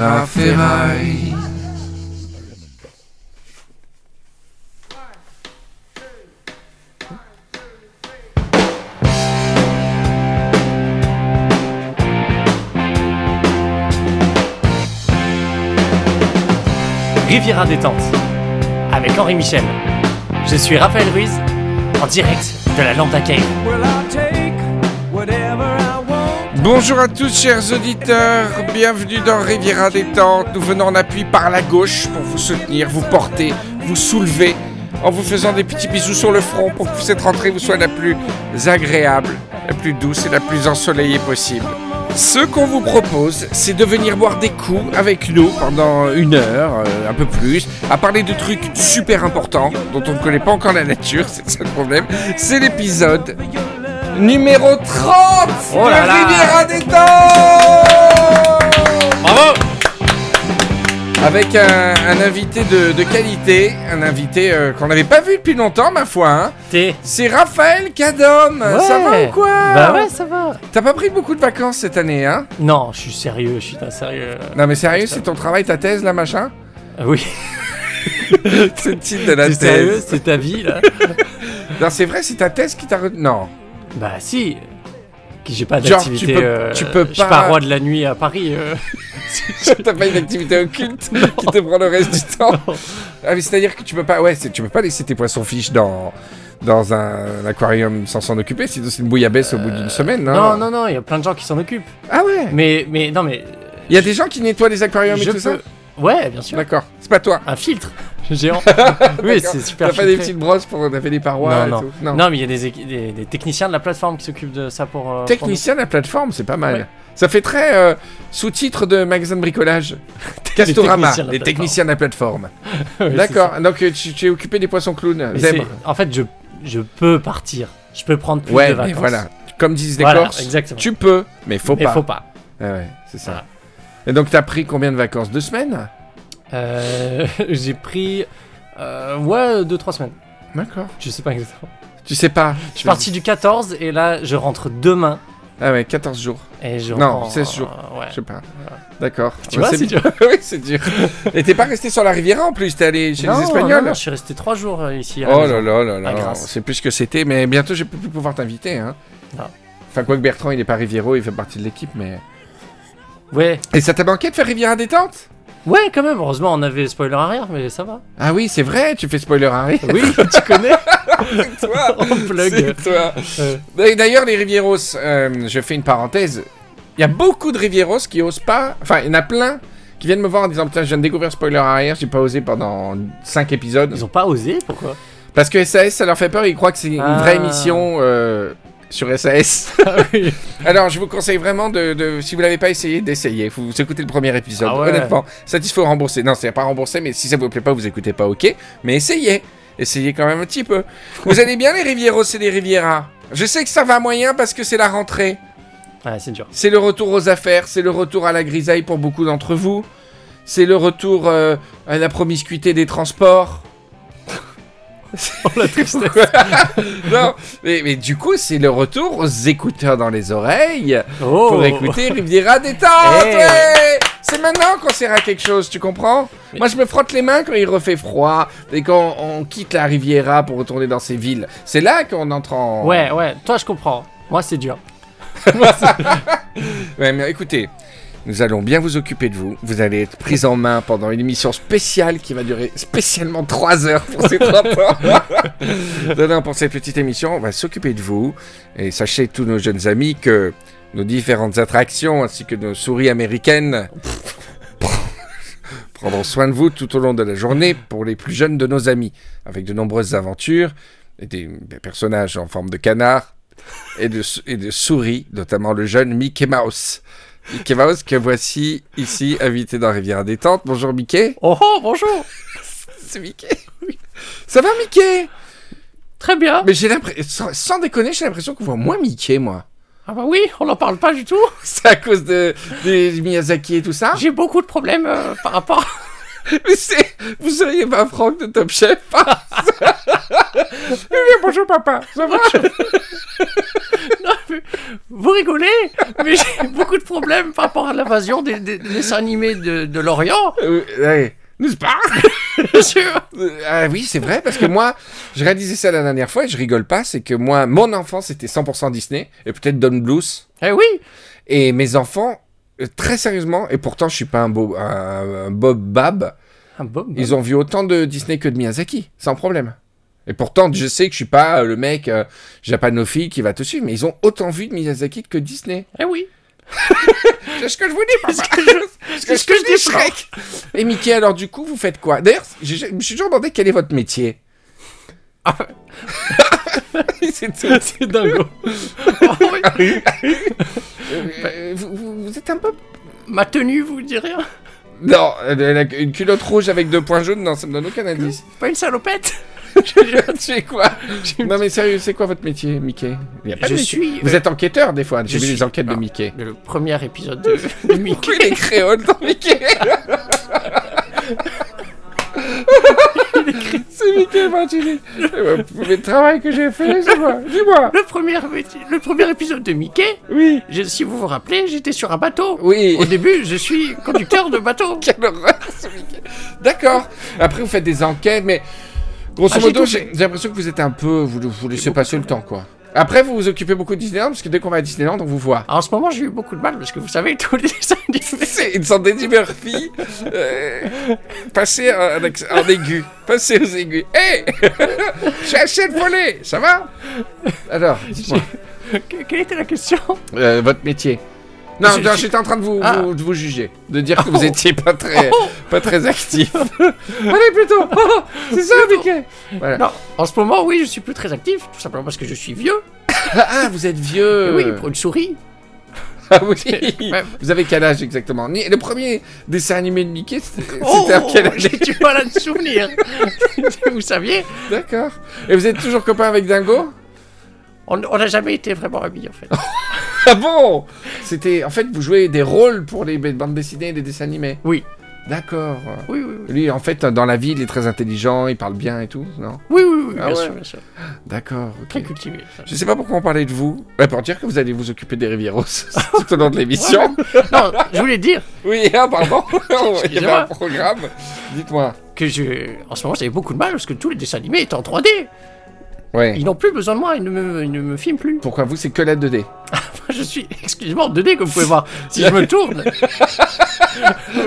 Ferraille. Riviera détente avec Henri Michel. Je suis Raphaël Ruiz en direct de la Lambda Cave. Bonjour à tous chers auditeurs, bienvenue dans Riviera Détente. Nous venons en appui par la gauche pour vous soutenir, vous porter, vous soulever en vous faisant des petits bisous sur le front pour que cette rentrée vous soit la plus agréable, la plus douce et la plus ensoleillée possible. Ce qu'on vous propose, c'est de venir boire des coups avec nous pendant une heure, euh, un peu plus, à parler de trucs super importants dont on ne connaît pas encore la nature, c'est ça le problème. C'est l'épisode numéro 30 Oh de là. Riviera Détente Bravo Avec un, un invité de, de qualité, un invité euh, qu'on n'avait pas vu depuis longtemps, ma foi. Hein. T'es C'est Raphaël Cadom. Ça va Ouais. ou quoi? Bah ouais, ça va. T'as pas pris beaucoup de vacances cette année, hein? Non, je suis sérieux, je suis un sérieux. Non mais sérieux, c'est ton travail, ta thèse, là, machin? Ah oui, C'est le titre de la thèse. c'est ta vie là Non, c'est vrai, c'est ta thèse qui t'a retenu. Non. Bah si. Que J'ai pas d'activité. tu peux- euh, tu peux Je suis pas- pas roi de la nuit à Paris. euh. T'as pas une activité occulte qui te prend le reste du temps Ah mais c'est-à-dire que tu peux pas... Ouais, c'est- tu peux pas laisser tes poissons fiches dans... Dans un, aquarium sans s'en occuper, sinon c'est une bouillabaisse au bout d'une semaine, non? Non, non, non, il y a plein de gens qui s'en occupent. Ah ouais? Mais, mais non, mais. Il y a des gens qui nettoient les aquariums et tout ça? Ouais, bien sûr. D'accord, c'est pas toi. Un filtre géant. oui, c'est super. T'as pas des petites brosses pour taper les parois Non, et non. tout Non, mais il y a des, des, des techniciens de la plateforme qui s'occupent de ça pour. euh, Technicien de la plateforme, c'est pas mal. Ouais. Ça fait très euh, sous-titre de magasin de bricolage. Castorama, techniciens les techniciens de la plateforme. Ouais, D'accord, donc euh, tu, tu es occupé des poissons clowns, zèbres. En fait, je, je peux partir. Je peux prendre plus Ouais, de vacances. voilà. Comme disent les Voilà, Corses, exactement. tu peux, mais faut Mais pas. faut pas. Ah ouais, c'est ça. Voilà. Et donc t'as pris combien de vacances? Deux semaines? Euh, J'ai pris. Euh, ouais, 2-3 semaines. D'accord. Je sais pas exactement. Tu sais pas? Je suis parti du 14 et là, je rentre demain. Ah ouais, 14 jours. Et je Non, reprends, 16 jours. euh, ouais. Je sais pas. D'accord. Tu vois, c'est dur. oui, c'est dur. Et t'es pas resté sur la Riviera en plus, t'es allé chez non, les Espagnols? non, non, je suis resté 3 jours euh, ici. à la Oh maison. là là là À là, Grasse. plus que c'était, mais bientôt je peux plus pouvoir t'inviter. Hein. Non. Enfin, quoi que Bertrand, il est pas Riviero, il fait partie de l'équipe, mais. Ouais, Et ça t'a manqué de faire Riviera détente ouais, quand même. Heureusement, on avait spoiler arrière, mais ça va. Ah oui, c'est vrai, tu fais spoiler Harry. Oui, tu connais. c'est toi On plug. Toi Euh, D'ailleurs, les Rivieros, euh, je fais une parenthèse, il y a beaucoup de Rivieros qui osent pas. Enfin, il y en a plein qui viennent me voir en disant Putain, je viens de découvrir spoiler arrière, j'ai pas osé pendant 5 épisodes. Ils ont pas osé, pourquoi? Parce que SAS, ça leur fait peur, ils croient que c'est une Ah. vraie émission euh, sur SAS. Ah oui. Alors, je vous conseille vraiment de, de- si vous l'avez pas essayé, d'essayer. Faut vous écouter le premier épisode. Ah ouais. Honnêtement, satisfait ou remboursé. Non, c'est pas remboursé, mais si ça vous plaît pas, vous écoutez pas, ok. Mais essayez. Essayez quand même un petit peu. vous allez bien, les Rivieros et les Rivieras Je sais que ça va moyen parce que c'est la rentrée. Ouais, c'est dur. C'est le retour aux affaires, c'est le retour à la grisaille pour beaucoup d'entre vous. C'est le retour euh, à la promiscuité des transports. Oh la tristesse. non, mais, mais du coup, c'est le retour aux écouteurs dans les oreilles Oh. pour écouter Riviera détente. Hey. ouais c'est maintenant qu'on sert à quelque chose, tu comprends? Moi, je me frotte les mains quand il refait froid et quand on quitte la Riviera pour retourner dans ces villes. C'est là qu'on entre en. Ouais, ouais. Toi, je comprends. Moi, c'est dur. Ouais, mais écoutez, nous allons bien vous occuper de vous. Vous allez être pris en main pendant une émission spéciale qui va durer spécialement 3 heures pour ces 30 ans. non, non, pour cette petite émission, on va s'occuper de vous. Et sachez, tous nos jeunes amis, que nos différentes attractions ainsi que nos souris américaines prendront soin de vous tout au long de la journée pour les plus jeunes de nos amis, avec de nombreuses aventures et des, des personnages en forme de canard et de, sou- et de souris, notamment le jeune Mickey Mouse. Mickey Mouse que voici ici invité dans Rivière Détente. Bonjour Mickey. Oh, oh bonjour. C'est Mickey. Ça va Mickey? Très bien. Mais j'ai l'impression, sans, sans déconner, j'ai l'impression qu'on voit moins Mickey moi. Ah bah oui, on n'en parle pas du tout. C'est à cause de, de Miyazaki et tout ça? J'ai beaucoup de problèmes euh, par rapport. Mais c'est... Vous seriez pas Franck de Top Chef Eh bien, bonjour papa, ça va? Vous rigolez, mais j'ai beaucoup de problèmes par rapport à l'invasion des, des- des dessins animés de, de l'Orient, Euh, ouais. N'est-ce pas? Euh, Ah oui, c'est vrai, parce que moi, je réalisais ça la dernière fois et je rigole pas, c'est que moi, mon enfance, c'était 100% Disney, et peut-être Don Bluth, Eh oui, et mes enfants, euh, très sérieusement, et pourtant je suis pas un, beau, un, un Bob Bab, un bon, ils ont vu autant de Disney que de Miyazaki, sans problème. Et pourtant, je sais que je suis pas euh, le mec euh, japanophile qui va te suivre, mais ils ont autant vu de Miyazaki que Disney. Eh oui. C'est ce que je vous dis. C'est ce que je- ce que je dis, Shrek. Et Mickey, alors du coup, vous faites quoi? D'ailleurs, je me suis toujours demandé quel est votre métier. Ah. c'est dingo. Euh, vous, vous- vous êtes un peu... Ma tenue vous dit rien Non, elle a une culotte rouge avec deux points jaunes, non, ça me donne aucun indice. Pas une salopette? tu sais quoi Non mais sérieux, c'est quoi votre métier, Mickey Il y a pas Je suis, Vous euh, êtes enquêteur des fois, j'ai je vu les suis- enquêtes de. Mickey. Le premier épisode de, de Mickey. Pourquoi les créoles dans Mickey C'est Mickey Martini. Le travail que j'ai fait, c'est moi. Dis-moi. Le premier, le premier épisode de Mickey, Oui. je- si vous vous rappelez, j'étais sur un bateau. Oui. Au début, je suis conducteur de bateau. Quelle horreur, ce Mickey. D'accord. Après, vous faites des enquêtes, mais grosso Ah, j'ai modo, j'ai j'ai l'impression que vous êtes un peu, vous, vous laissez passer le temps, quoi. Après, vous vous occupez beaucoup de Disneyland, parce que dès qu'on va à Disneyland, on vous voit. En ce moment, j'ai eu beaucoup de mal parce que vous savez, tous les animés. C'est une sorte d'Eddie Murphy euh, passé en, en aigu. Passé aux aigus. Hé Je suis Achille Follet, ça va? Alors, Quelle était la question? Euh, votre métier. Non, non, j'étais en train de vous, Ah. vous- de vous juger. De dire que vous Oh. étiez pas très, Oh. pas très actif. Allez, plutôt Oh, C'est ça, Mickey Voilà. Non, en ce moment, oui, je suis plus très actif, tout simplement parce que je suis vieux. Ah, vous êtes vieux Oui, pour une souris. Ah oui. Vous avez quel âge exactement? Le premier dessin animé de Mickey, c'était Oh, à quelle année j'ai du mal à me souvenir. vous saviez, D'accord. Et vous êtes toujours copain avec Dingo? On n'a jamais été vraiment amis en fait. Ah bon? C'était... En fait, vous jouez des rôles pour les bandes dessinées et les dessins animés? Oui. D'accord. Oui, oui, oui. Lui, en fait, dans la vie, il est très intelligent, il parle bien et tout, non? Oui, oui, oui, Ah bien ouais. sûr, bien sûr. D'accord. Très cultivé. ça. Je sais pas pourquoi on parlait de vous. Ouais, pour dire que vous allez vous occuper des Rivieros tout au long de l'émission. Non, je voulais dire Oui, ah, pardon. Il y avait un programme. Dites-moi. que je, en ce moment, j'avais beaucoup de mal parce que tous les dessins animés étaient en 3D. Ouais. Ils n'ont plus besoin de moi, ils ne me, ils ne me filment plus. Pourquoi vous, c'est que la 2D Je suis exclusivement en 2D, comme vous pouvez voir. Si je me tourne,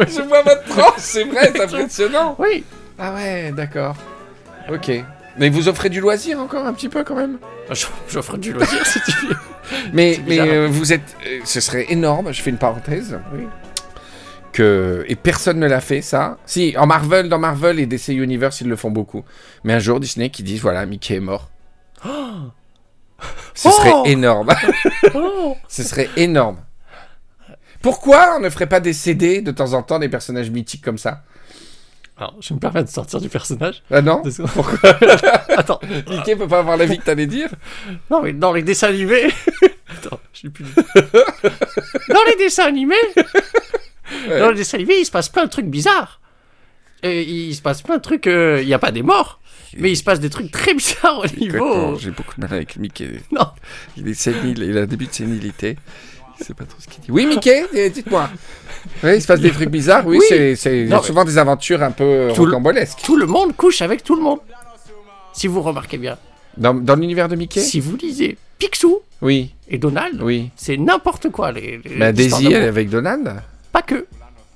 Je vois votre transe, c'est vrai, c'est impressionnant. oui. Ah ouais, d'accord. Ok. Mais vous offrez du loisir encore un petit peu quand même? Je- J'offre du loisir si tu veux. Mais, mais euh, vous êtes... euh, ce serait énorme, je fais une parenthèse, Oui. que... Et personne ne l'a fait, ça. Si, en Marvel, dans Marvel et DC Universe, ils le font beaucoup. Mais un jour, Disney qui disent, voilà, Mickey est mort. Ce serait Oh énorme. Oh Ce serait énorme. Pourquoi on ne ferait pas des CD de temps en temps des personnages mythiques comme ça? Alors, je me permets de sortir du personnage. Ah non? Secondes. Attends. Mickey peut pas avoir la vie que t'allais dire? Non, mais dans les dessins animés. Attends, je sais plus. dans les dessins animés. Dans les dessins animés, il se passe plein de trucs bizarres. Et il se passe plein de trucs. euh, Il n'y a pas des morts. Mais il se passe des trucs très bizarres au niveau. J'ai beaucoup de mal avec Mickey. Non. Il est sénile, il a un début de sénilité. Il sait pas trop ce qu'il dit. Oui, Mickey, eh, dites-moi. Oui, il se passe des trucs bizarres. Oui, Oui. c'est- souvent des aventures un peu Tout le- rocambolesques. Tout le monde couche avec tout le monde. Si vous remarquez bien. Dans, dans l'univers de Mickey Si vous lisez Picsou Oui, et Donald, oui. c'est n'importe quoi. Les, les Bah, Daisy, elle est avec Donald Pas que.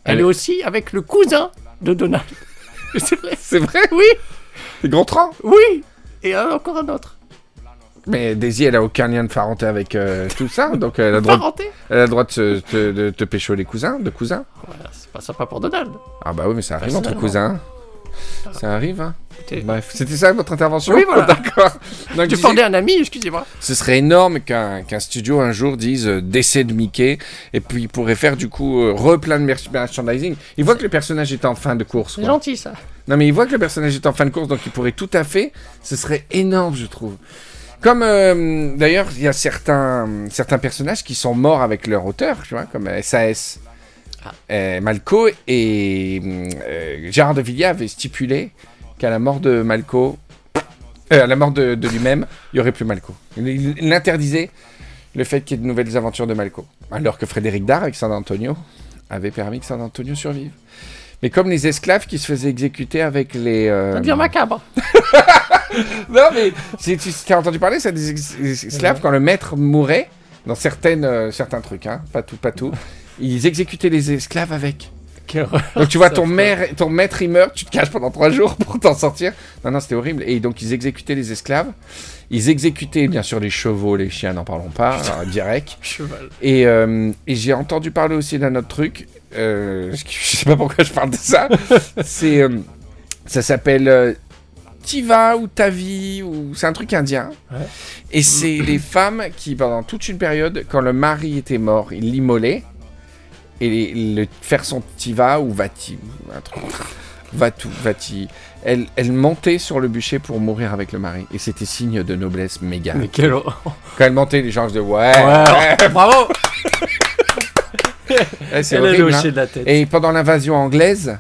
Elle, Elle- est aussi avec le cousin de Donald. c'est vrai. C'est vrai Oui, C'est Gontran oui. Et un- encore un autre. Mais Daisy, elle a aucun lien de parenté avec euh, tout ça, donc elle a le droit, Parenté. elle a le droit de, se- de, de te pécho les cousins, de cousins. Voilà, c'est pas sympa pour Donald. Ah bah oui, mais ça arrive entre Personnellement. cousins. Ça arrive, hein. Bref, c'était ça votre intervention Oui, voilà. D'accord. Donc, disais- fendais un ami, excusez-moi. Ce serait énorme qu'un qu'un studio un jour dise euh, décès de Mickey et puis il pourrait faire du coup euh, re plein de mer- merchandising. Il voit que le personnage est en fin de course. C'est gentil ça. Non mais il voit que le personnage est en fin de course donc il pourrait tout à fait. Ce serait énorme je trouve. Comme euh, d'ailleurs il y a certains certains personnages qui sont morts avec leur auteur, tu vois, comme SAS. Ah. Euh, Malco et euh, Gérard de Villiers avait stipulé qu'à la mort de Malco, euh, à la mort de, de lui-même, il y aurait plus Malco. Il il l'interdisait, le fait qu'il y ait de nouvelles aventures de Malco. Alors que Frédéric Dard, avec San Antonio, avait permis que San Antonio survive. Mais comme les esclaves qui se faisaient exécuter avec les... euh, Ça devient macabre. Non, mais c'est- tu as entendu parler, ça, des esclaves, quand le maître mourait, dans certaines, euh, certains trucs, hein, pas tout, pas tout, ils exécutaient les esclaves avec. Donc tu vois, ton, fait- maire, ton maître, il meurt, tu te caches pendant trois jours pour t'en sortir. Non, non, c'était horrible. Et donc ils exécutaient les esclaves. Ils exécutaient, bien sûr, les chevaux, les chiens, n'en parlons pas, alors, direct. Cheval. Et, euh, et j'ai entendu parler aussi d'un autre truc. euh, je sais pas pourquoi je parle de ça. c'est, euh, ça s'appelle euh, Tiva ou Tavi ou c'est un truc indien. Ouais. Et c'est les femmes qui, pendant toute une période, quand le mari était mort, ils l'immolaient et le faire son Tiva ou Vati. Vatu, Vati. Elle, elle montait sur le bûcher pour mourir avec le mari. Et c'était signe de noblesse méga. Mais horreur. Quand elle montait, les gens disaient ouais, Ouais, bravo. Ouais, c'est horrible. hein. de la tête. Et pendant l'invasion anglaise,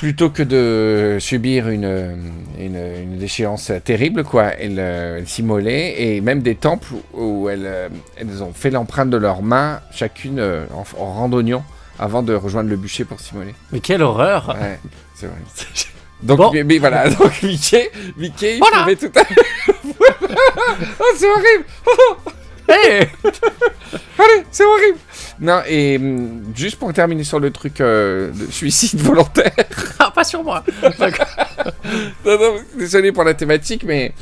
plutôt que de subir une, une, une déchéance terrible, quoi, elle, euh, elle s'immolait. Et même des temples où elles, euh, elles ont fait l'empreinte de leurs mains, chacune euh, en, en randonnion, avant de rejoindre le bûcher pour s'immoler. Mais quelle horreur. Ouais, c'est vrai. Donc, Bon. mais, mais voilà, donc Mickey, Mickey, il Voilà. tout à. Oh, c'est horrible Hey Allez, c'est horrible Non, et hum, juste pour terminer sur le truc euh, de suicide volontaire, Ah, pas sur moi. D'accord. Non, non, désolé pour la thématique, mais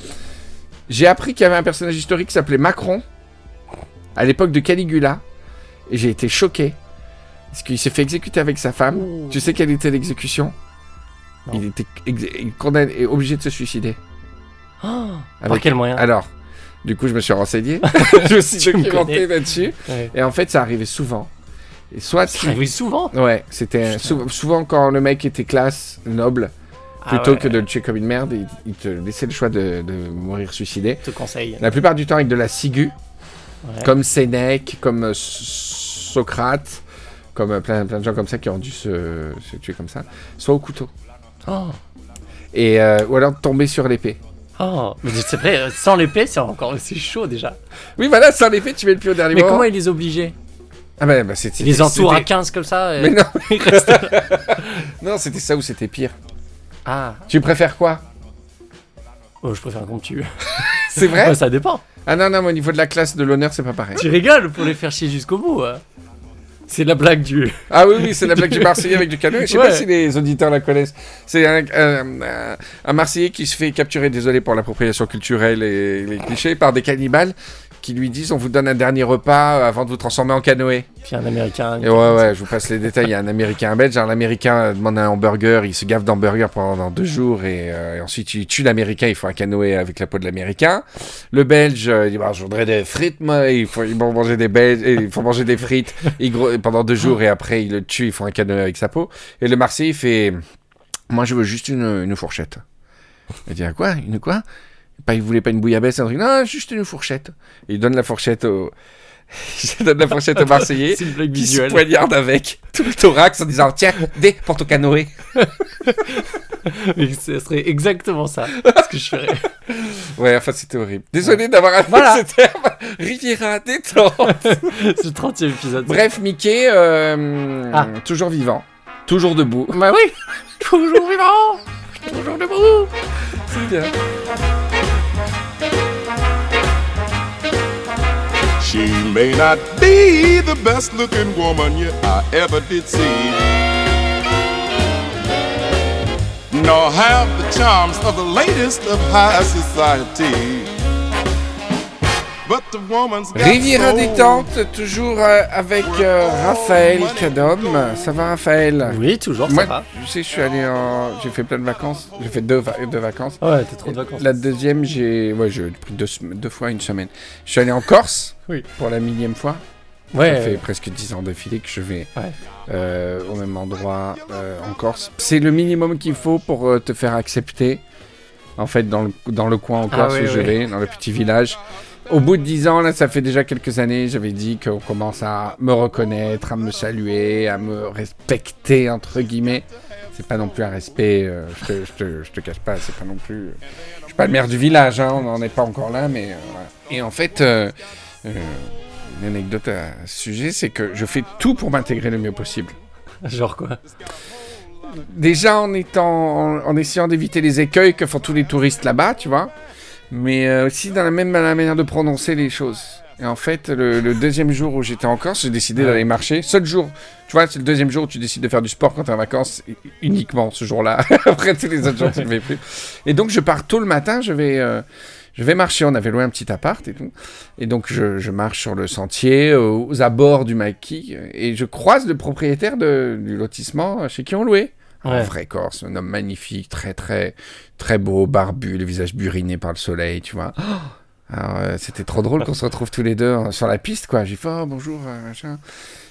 j'ai appris qu'il y avait un personnage historique qui s'appelait Macron à l'époque de Caligula, et j'ai été choqué parce qu'il s'est fait exécuter avec sa femme. Ouh. Tu sais quelle était l'exécution? Il était ex- condamné et obligé de se suicider. Oh, Par Avec- quel moyen? Alors, du coup, je me suis renseigné, je me suis documenté là-dessus, Ouais. et en fait, ça arrivait souvent. Et soit Ça arrive souvent. Ouais, c'était sou- souvent quand le mec était classe, noble, Ah plutôt ouais, que de le tuer comme une merde, il, il te laissait le choix de, de mourir suicidé. Je te conseille. La plupart du temps avec de la ciguë, Ouais. comme Sénèque, comme euh, Socrate, comme euh, plein, plein de gens comme ça qui ont dû se, se tuer comme ça, soit au couteau. Oh. Et, euh, ou alors tomber sur l'épée. Oh. Mais c'est vrai, sans l'épée, c'est encore c'est chaud déjà. Oui, voilà, sans l'épée, tu mets le pied au dernier Mais moment. comment il les obligeait Ah bah, bah, c'est- Il les c'était- entoure à c'était- 15 comme ça et- Mais non, il reste- non c'était ça ou c'était pire. Ah, Tu préfères quoi oh, je préfère qu'on me tue. C'est vrai Ouais, ça dépend. Ah non, non, mais au niveau de la classe de l'honneur, c'est pas pareil. Tu rigoles pour les faire chier jusqu'au bout. hein. C'est la blague du. Ah oui, oui, c'est la blague du Marseillais avec du canoë. Je sais Ouais. pas si les auditeurs la connaissent. C'est un, un- un- un Marseillais qui se fait capturer, désolé pour l'appropriation culturelle et les clichés, par des cannibales qui lui disent on vous donne un dernier repas avant de vous transformer en canoë. Puis un américain. Et ouais, ouais, je vous passe les détails. Il y a un Américain, un Belge. Alors, l'Américain demande un hamburger, il se gaffe d'hamburger pendant deux jours et, euh, et ensuite il tue l'Américain. Il faut un canoë avec la peau de l'Américain. Le Belge, euh, il dit bah, je voudrais des frites, moi. Il faut, ils vont manger des Belges, et il faut manger des frites il pendant deux jours et après il le tue. Il faut un canoë avec sa peau. Et le Marseillais il fait moi je veux juste une, une fourchette. Il dit quoi? Une quoi? Pas, il voulait pas une bouillabaisse, un truc. Non, juste une fourchette. Et il donne la fourchette au. il donne la fourchette au Marseillais C'est une blague qui se poignarde avec tout le thorax en disant tiens pour ton canoë ce serait exactement ça. Ce que je ferais. ouais enfin c'était horrible désolé d'avoir appelé Voilà. ce terme Riviera détente C'est le 30 e épisode. bref Mickey euh, Ah. toujours vivant toujours debout Bah oui Toujours vivant Toujours debout c'est bien She may not be the best looking woman you I ever did see. Nor have the charms of the latest of high society. Riviera détente toujours euh, avec euh, Raphaël Cadom ça va Raphaël? Oui, toujours, ça moi va. tu sais je suis allé en j'ai fait plein de vacances j'ai fait deux, va- deux vacances Ouais, t'as trop de vacances. La deuxième, j'ai ouais, j'ai pris deux, fois une semaine. Je suis allé en Corse Oui. pour la millième fois. Ouais, Ça fait presque dix ans d'affilée que je vais Ouais. euh, au même endroit euh, en Corse. C'est le minimum qu'il faut pour euh, te faire accepter, en fait, dans le, dans le coin en Ah Corse oui, où je oui. vais, dans le petit village. Au bout de dix ans, là, ça fait déjà quelques années, j'avais dit qu'on commence à me reconnaître, à me saluer, à me respecter, entre guillemets. C'est pas non plus un respect, euh, je, te, je, te, je te cache pas, c'est pas non plus... Je suis pas le maire du village, hein, on n'en est pas encore là, mais... euh, voilà. Et en fait, euh, euh, une anecdote à ce sujet, c'est que je fais tout pour m'intégrer le mieux possible. Genre quoi? Déjà en étant, en, en essayant d'éviter les écueils que font tous les touristes là-bas, tu vois, mais euh, aussi dans la même la manière de prononcer les choses. Et en fait, le, le deuxième jour où j'étais en Corse, j'ai décidé d'aller marcher. Seul jour, tu vois, c'est le deuxième jour où tu décides de faire du sport quand t'es en vacances, uniquement ce jour-là. Après, tous les autres jours, tu ne le fais plus. Et donc, je pars tôt le matin, je vais, euh, je vais marcher. On avait loué un petit appart et tout. Et donc, je, je marche sur le sentier, euh, aux abords du maquis, et je croise le propriétaire de- du lotissement chez qui on louait. Un vrai Corse, un homme magnifique, très, très, très beau, barbu, le visage buriné par le soleil, tu vois. Alors, euh, c'était trop drôle qu'on se retrouve tous les deux euh, sur la piste, quoi. J'ai fait, oh, bonjour, euh, machin.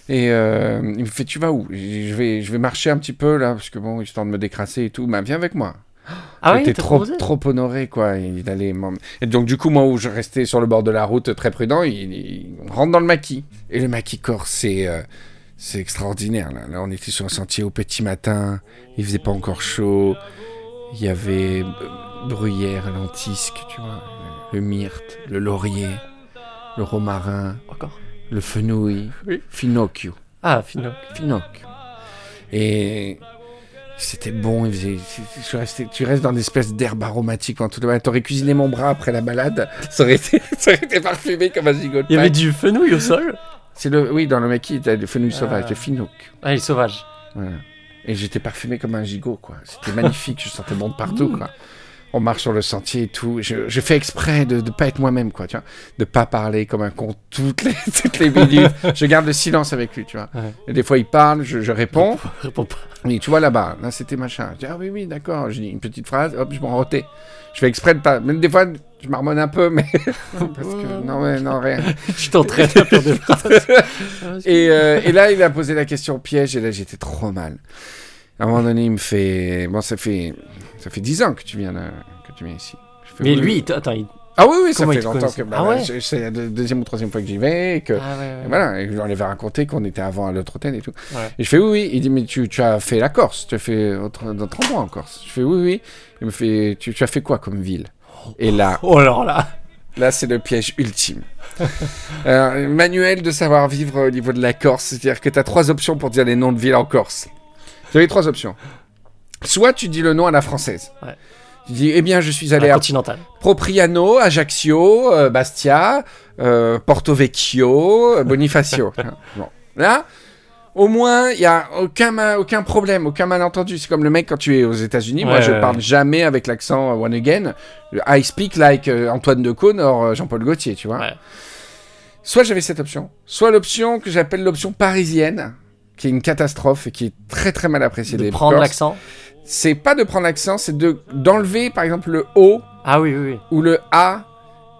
Et euh, il me fait, tu vas où? Je vais, je vais marcher un petit peu, là, parce que bon, histoire de me décrasser et tout. Bah, viens avec moi. Ah oui, trop, proposé trop honoré, quoi. Il allait Et donc, du coup, moi, où je restais sur le bord de la route, très prudent, il, il rentre dans le maquis. Et le maquis corse, c'est... euh, c'est extraordinaire. Là. Là, on était sur un sentier au petit matin. Il faisait pas encore chaud. Il y avait euh, bruyère, lentisque, tu vois. Le myrte, le laurier, le romarin, Encore le fenouil, Oui. finocchio. Ah, Fino. Finocchio. Et c'était bon. Il faisait, tu restes dans une espèce d'herbe aromatique pendant tout le T'aurais cuisiné mon bras après la balade. Ça aurait été, ça aurait été parfumé comme un gigot Il y avait du fenouil au sol? C'est le, oui, dans le maquis, t'as le fenouil Ah. sauvage, le finocchio. Ah, il est sauvage. Voilà. Et j'étais parfumé comme un gigot, quoi. C'était magnifique, je sentais bon de partout, quoi. On marche sur le sentier et tout. Je, je fais exprès de ne pas être moi-même, quoi, tu vois. De pas parler comme un con toutes les, toutes les minutes. je garde le silence avec lui, tu vois. Ouais. Et des fois, il parle, je, je réponds. Réponds pas. Oui, tu vois là-bas, là, c'était machin. Je dis, ah oui, oui, d'accord. Je dis une petite phrase, hop, je m'en rotais. Je fais exprès de pas. Même des fois, je marmonne un peu, mais. Parce que. Non, ouais, non, rien. Tu t'entraînes à faire des phrases. Et, euh, et là, il a posé la question piège, et là, j'étais trop mal. À un moment donné, il me fait. Bon, ça fait. Ça fait 10 ans que tu viens, là, que tu viens ici. Je fais, Mais oui, lui, il attends, il... Ah oui, oui, ça comment fait te longtemps que. bah, Ah ouais je- C'est la deux- deuxième ou troisième fois que j'y vais, et que. Ah ouais, ouais. et voilà, et je leur avais raconté qu'on était avant à l'autre hôtel et tout. Ouais. Et je fais oui, oui. Il dit, mais tu, tu as fait la Corse, tu as fait autre- d'autres endroits en Corse. Je fais oui, oui. Il me fait, tu, tu as fait quoi comme ville? Et là, Oh alors là Là, c'est le piège ultime. Euh, manuel de savoir vivre au niveau de la Corse, c'est-à-dire que tu as trois options pour dire les noms de villes en Corse. J'avais trois options. Soit tu dis le nom à la française. Ouais. Tu dis, eh bien, je suis allé à. Propriano, Ajaccio, euh, Bastia, euh, Porto Vecchio, Bonifacio. bon. Là, au moins, il n'y a aucun, aucun problème, aucun malentendu. C'est comme le mec quand tu es aux États-Unis. Moi, je ouais, parle ouais. jamais avec l'accent euh, one again. I speak like euh, Antoine Decaune or euh, Jean-Paul Gaultier, tu vois. Ouais. Soit j'avais cette option, soit l'option que j'appelle l'option parisienne, qui est une catastrophe et qui est très très mal appréciée De des prendre l'accent. C'est pas de prendre l'accent, c'est de d'enlever par exemple le O Ah oui, oui, oui. ou le A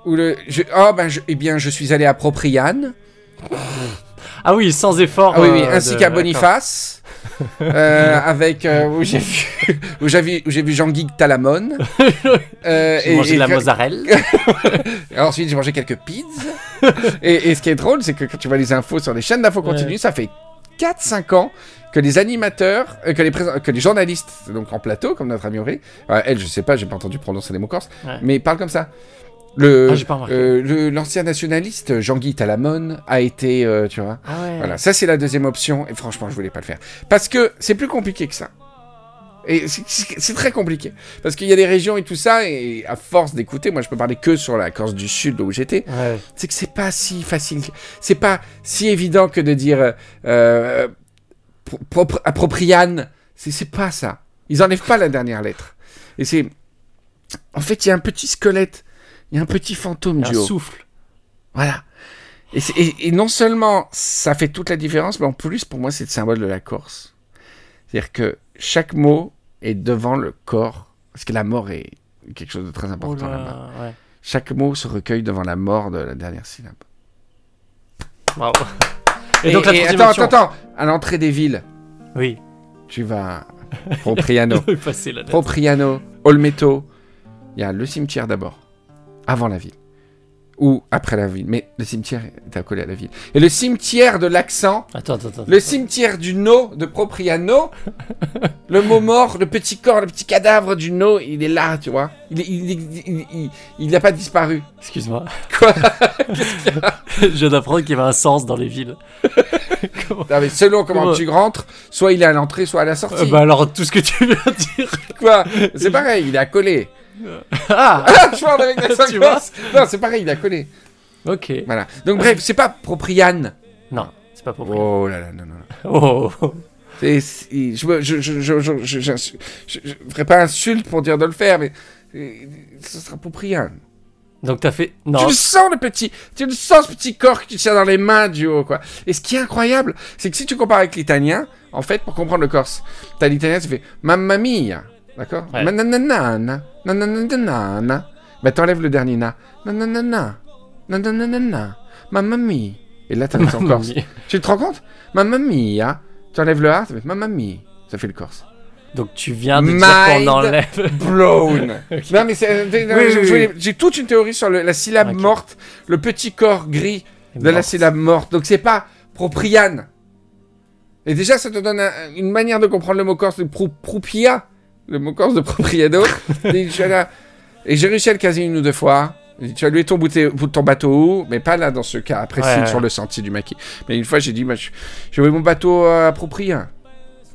ou le je, oh ben je, eh bien je suis allé à Propriane Ah oui, sans effort. ah oui, oui euh, ainsi de- qu'à. Boniface euh, avec euh, où j'ai vu où j'ai vu Jean-Guy Talamone euh, J'ai mangé de la mozzarella. ensuite j'ai mangé quelques pizzas et, et ce qui est drôle c'est que quand tu vois les infos sur les chaînes d'infos continues Ouais. ça fait 4-5 ans que les animateurs, euh, que, les que les journalistes, donc en plateau, comme notre ami euh, elle, je sais pas, j'ai pas entendu prononcer les mots corses, Ouais. mais ils parlent comme ça. Le, Ah, euh, l'ancien nationaliste Jean-Guy Talamone a été, euh, tu vois. Ah ouais. Voilà, ça c'est la deuxième option, et franchement, je voulais pas le faire. Parce que c'est plus compliqué que ça. Et c'est- très compliqué. Parce qu'il y a des régions et tout ça, et à force d'écouter, moi je peux parler que sur la Corse du Sud où j'étais, Ouais. c'est que c'est pas si facile. C'est pas si évident que de dire euh, pro- appropriane. C'est c'est pas ça. Ils enlèvent pas la dernière lettre. Et c'est. En fait, il y a un petit squelette. Il y a un petit fantôme Un du haut. souffle. Voilà. Et, c'est- et- et non seulement ça fait toute la différence, mais en plus, pour moi, c'est le symbole de la Corse. C'est-à-dire que chaque mot est devant le corps. Parce que la mort est quelque chose de très important là-bas. là, ouais. Chaque mot se recueille devant la mort de la dernière syllabe. Bravo. Et, donc la et troisième attends, attends, attends. À l'entrée des villes, Oui. tu vas Propriano, Propriano, Olmeto. Il y a le cimetière d'abord, avant la ville. ou après la ville. Mais le cimetière est accolé à la ville. Et le cimetière de l'accent, Attends, attends, attends. le cimetière du No de Propriano, le mot mort, le petit corps, le petit cadavre du No, il est là, tu vois. Il n'a il, il, il- pas disparu. Excuse-moi. Quoi? Je viens d'apprendre qu'il y avait un sens dans les villes. Comment Non, mais selon comment Comment- tu rentres, soit il est à l'entrée, soit à la sortie. Euh, Bah alors, tout ce que tu viens de dire. Quoi? C'est pareil, il est accolé. Ah Ah, je parle avec l'accent Tu vois. Non, c'est pareil, il est accolé. Ok. Voilà. Donc bref, c'est pas Propriane. Non, c'est pas pour Oh là là, non, non, non. Oh, oh, oh. C'est- c'est- je, je, je, je, je, je, je, je- je ferai pas insulte pour dire de le faire, mais euh, ce sera Propriane. Donc t'as fait. Tu Non. le sens le petit, tu le sens ce petit corps que tu tiens dans les mains du haut quoi. Et ce qui est incroyable, c'est que si tu compares avec l'italien, en fait, pour comprendre le corse, t'as l'italien, ça fait mamma mia, d'accord Ouais. Nananana, nananana. Bah t'enlèves le dernier na, nananana, nananana, mamma mia. Et là t'as l'accent corse. Tu te rends compte Mamma mia. Tu enlèves le A, ça fait. Ça fait le corse. Donc tu viens de dire Mind qu'on enlève. Blown. Non mais c'est- Oui, j'ai toute une théorie sur le- la syllabe morte, le petit corps gris de la syllabe morte. Donc c'est pas propriane. Et déjà ça te donne un- une manière de comprendre le mot corse de pro, le mot corse de propriado. et là- et j'ai réussi à le caser une ou deux fois. Tu as loué ton, bout de ton bateau où Mais pas là dans ce cas précis Ouais, ouais. sur le sentier du maquis. Mais une fois j'ai dit, je- j'ai mon bateau à Proprian.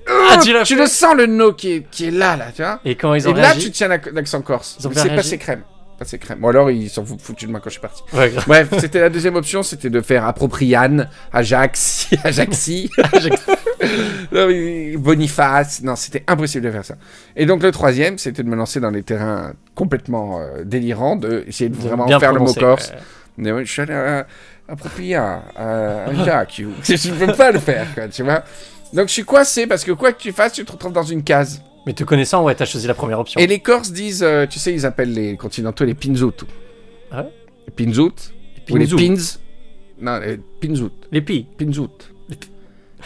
Ah, tu l'as Tu le sens le no qui est, qui est là, là, tu vois Et quand ils Et ont là, réagi tu tiens l'ac- l'accent corse. C'est réagi passé crème. Passé crème. Ou alors, ils s'en fou- foutus de moi quand je suis parti. Ouais. Bref, c'était la deuxième option, c'était de faire Appropriane, Ajax, Ajaxi, Non, Boniface. Non, c'était impossible de faire ça. Et donc, le troisième, c'était de me lancer dans les terrains complètement euh, délirants, de essayer de vraiment bien faire le mot corse. ouais, je suis allé à, à à Ajax. je ne peux pas le faire, quoi, tu vois. Donc, je suis coincé parce que quoi que tu fasses, tu te retrouves dans une case. Mais te connaissant, ouais, t'as choisi la première option. Et les Corses disent, euh, tu sais, ils appellent les continentaux les pinzout. Ah ouais Les pinzout Ou les pins Non, les pinzout. Les pis. Pinzout.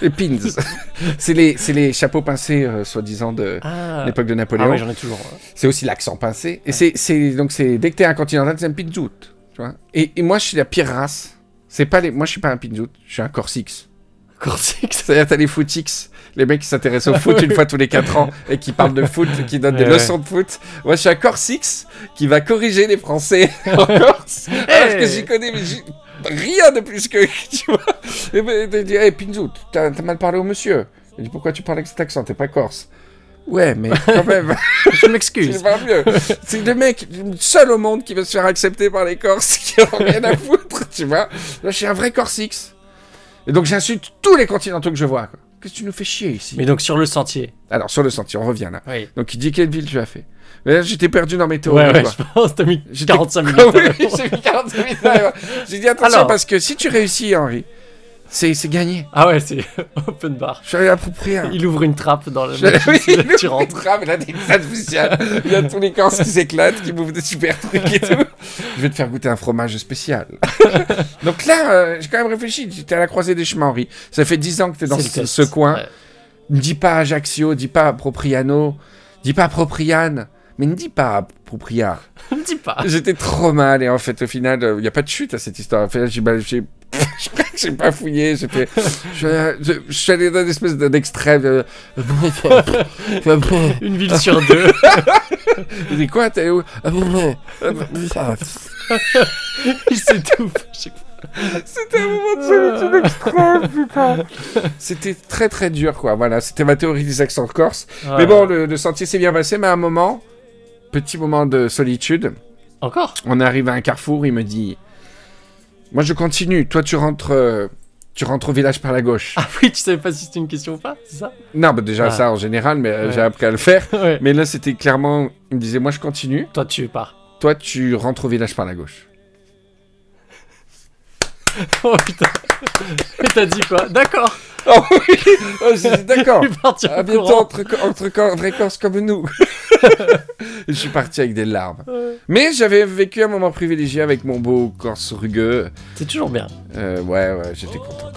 Les pins. c'est les, c'est les chapeaux pincés, euh, soi-disant, de Ah, l'époque de ah Napoléon. ouais, j'en ai toujours. ouais. c'est aussi l'accent pincé. Et c'est, c'est, donc, c'est, dès que t'es un continental, c'est un pinzout. Tu vois et, et moi, je suis la pire race. C'est pas les, moi, je suis pas un pinzout, je suis un corsix. Corsic. C'est-à-dire, t'as les footix, les mecs qui s'intéressent au foot une fois tous les 4 ans et qui parlent de foot, qui donnent des Ouais, leçons de foot. Moi, je suis un corsix qui va corriger les Français en Corse. Alors que j'y connais mais rien de plus que, tu vois. Et ben, il dit, hey, Pinzou, t'as mal parlé au monsieur. Il dit, pourquoi tu parles avec cet accent? T'es pas corse. Ouais, mais quand même, Je m'excuse. C'est le mec seul au monde qui veut se faire accepter par les Corses, qui en ont rien à foutre, tu vois. Là, je suis un vrai corsix. Et donc, j'insulte tous les continentaux que je vois, quoi. Qu'est-ce que tu nous fais chier ici Mais donc sur le sentier. Alors, sur le sentier, on revient là. Oui. Donc, il dit quelle ville tu as fait? J'étais perdu dans mes théories, Ouais, ouais, quoi. je pense t'as mis J'étais- 45 minutes. Ah oui, j'ai mis 45 minutes. J'ai dit attention Alors. parce que si tu réussis, Henri, c'est gagné. Ah ouais, c'est open bar. Je suis allé approprier. un. Il ouvre une trappe dans le. Je- oui, il tu ouvre rentres. une trappe, il a des grattes spéciales. Il y a tous les Corses qui s'éclatent, qui bouffent des super trucs et tout. Je vais te faire goûter un fromage spécial. Donc là, euh, j'ai quand même réfléchi. T'es à la croisée des chemins, Henri. Ça fait 10 ans que t'es dans ce, coin. Ouais. Ne dis pas Ajaccio, dis pas Propriano, dis pas Propriane, mais ne dis pas Propria. Ne dis pas. J'étais trop mal et en fait au final il n'y a pas de chute à cette histoire. En fait, j'ai bah, j'ai j'ai pas fouillé, j'ai fait je, je, je suis allé dans une espèce d'extrême. euh, Une ville sur deux. Il dit quoi t'es où? Il s'étouffe. C'était un moment de solitude extrême, putain. C'était très très dur quoi. Voilà, c'était ma théorie des accents corse. Mais bon, le, le sentier s'est bien passé, mais à un moment, petit moment de solitude, Encore? on arrive à un carrefour, il me dit Moi je continue, toi tu rentres euh, tu rentres au village par la gauche. Ah oui, tu savais pas si c'était une question ou pas, c'est ça? Non, bah déjà Ah. ça en général, mais euh, Ouais. j'ai appris à le faire. Ouais. Mais là c'était clairement, il me disait Moi je continue, Toi, tu pars. toi tu rentres au village par la gauche. Oh putain. Et t'as dit quoi? D'accord. Oh oui oh, J'ai dit d'accord À en bientôt entre, entre cor- vrais Corses comme nous. je suis parti avec des larmes. Mais j'avais vécu un moment privilégié avec mon beau corse rugueux. C'est toujours bien. Euh, ouais, ouais, j'étais content.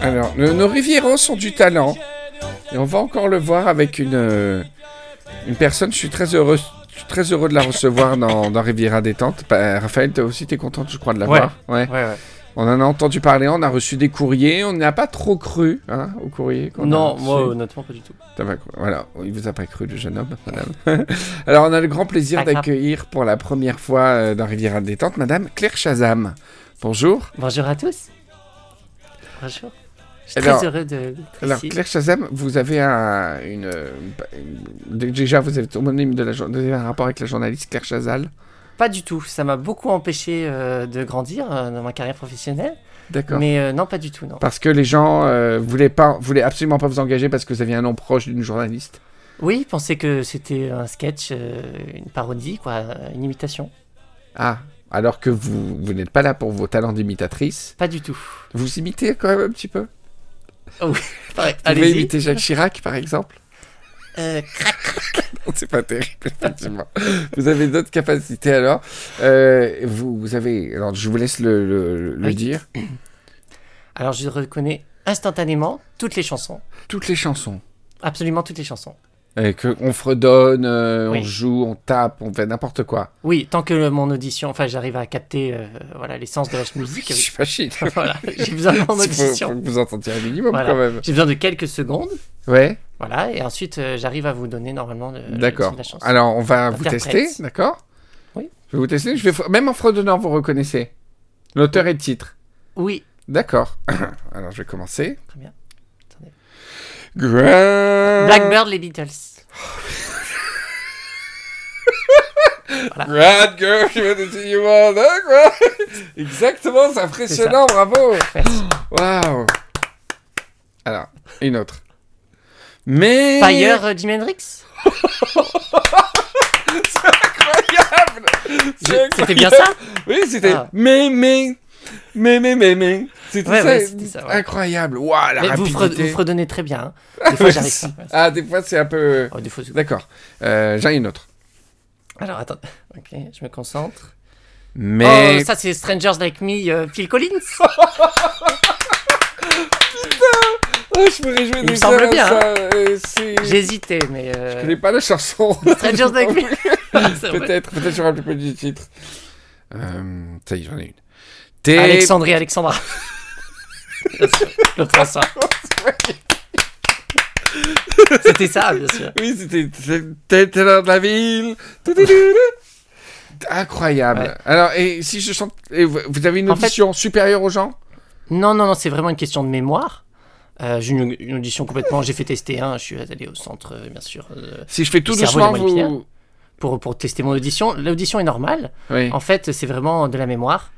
Alors, nos, Rivieros sont du talent. Et on va encore le voir avec une, euh, une personne. Je suis très suis très heureux de la recevoir dans, dans Riviera Détente. Bah, Raphaël, toi aussi, t'es content, je crois, de la Ouais. voir. Ouais. Ouais, ouais. On en a entendu parler, on a reçu des courriers. On n'a pas trop cru hein, au courrier. qu'on a Non, moi honnêtement pas du tout. T'as pas cru. Voilà, il vous a pas cru, le jeune homme, madame. Alors, on a le grand plaisir d'accueillir pour la première fois euh, dans Riviera Détente, madame Claire Chazam. Bonjour. Bonjour à tous. Bonjour. Je suis Alors- très heureux de- Alors. Claire Chazam, vous avez un, une, une- Déjà, vous êtes homonyme de la vous avez un rapport avec la journaliste Claire Chazal. Pas du tout. Ça m'a beaucoup empêché euh, de grandir euh, dans ma carrière professionnelle. D'accord. Mais euh, non, pas du tout, non. Parce que les gens voulaient, pas, voulaient absolument pas vous engager parce que vous aviez un nom proche d'une journaliste. Oui, pensez que c'était un sketch, une parodie, quoi, une imitation. Ah, alors que vous, vous n'êtes pas là pour vos talents d'imitatrice. Pas du tout. Vous imitez quand même un petit peu? Vous pouvez Allez-y. imiter Jacques Chirac, par exemple Euh, crac. Non, C'est pas terrible, effectivement. vous avez d'autres capacités alors. Euh, vous, vous avez. Alors, je vous laisse le, le- le Oui. dire. Alors, je reconnais instantanément toutes les chansons. Toutes les chansons. Absolument toutes les chansons. Et que on fredonne, euh, on joue, on tape, on fait n'importe quoi. Oui, tant que mon audition, enfin, j'arrive à capter euh, voilà l'essence de la musique. Je suis pas voilà, j'ai besoin de mon Il faut, faut audition. que vous entendiez un minimum Voilà. quand même. J'ai besoin de quelques secondes. Ouais, Voilà, et ensuite euh, j'arrive à vous donner normalement le, d'accord. la chanson. Alors, on va vous tester, d'accord? Oui. Je vais vous tester. Je vais Même en fredonnant, vous reconnaissez l'auteur et le titre. Oui, D'accord. Alors, je vais commencer. très bien. Grand... Blackbird, les Beatles. Grand girl, you wanna see you all that, quoi. Exactement, c'est impressionnant, bravo. Waouh. Alors, une autre. Mais... Fire, Jimi Hendrix incroyable C'est C'était bien incroyable. ça? Oui, c'était Ah. mais mais mais mais mais mais c'était Ouais, ça, ouais, ça, incroyable. Waouh, la Mais vous, fredonnez très bien. hein. Des fois, j'arrive pas. Ah, des fois c'est un peu Oh, des fois, c'est- D'accord. Euh, J'en ai une autre. Alors, attends. Ok, je me concentre. Mais Oh, ça, c'est Strangers Like Me, euh, Phil Collins. Oh, je me réjouis de me semble ça, bien, ça, hésité, mais. euh, Je connais pas la chanson. Strangers Like Me. Peut-être, peut-être je me rappelle plus du titre. Euh, ça y est, j'en ai une. Alexandrie, Alexandra. L'autre ça. C'était ça, bien sûr. Oui, c'était dans de la ville. Incroyable. Ouais. Alors, et si je chante, et vous avez une En fait- audition supérieure aux gens? Non, non, non, c'est vraiment une question de mémoire. Euh, j'ai une, une audition complètement. J'ai fait tester, hein, je suis allé au centre, euh, bien sûr, euh, Si je fais tout Le doucement, vous. pour, pour tester mon audition. L'audition est normale. Oui. En fait, c'est vraiment de la mémoire.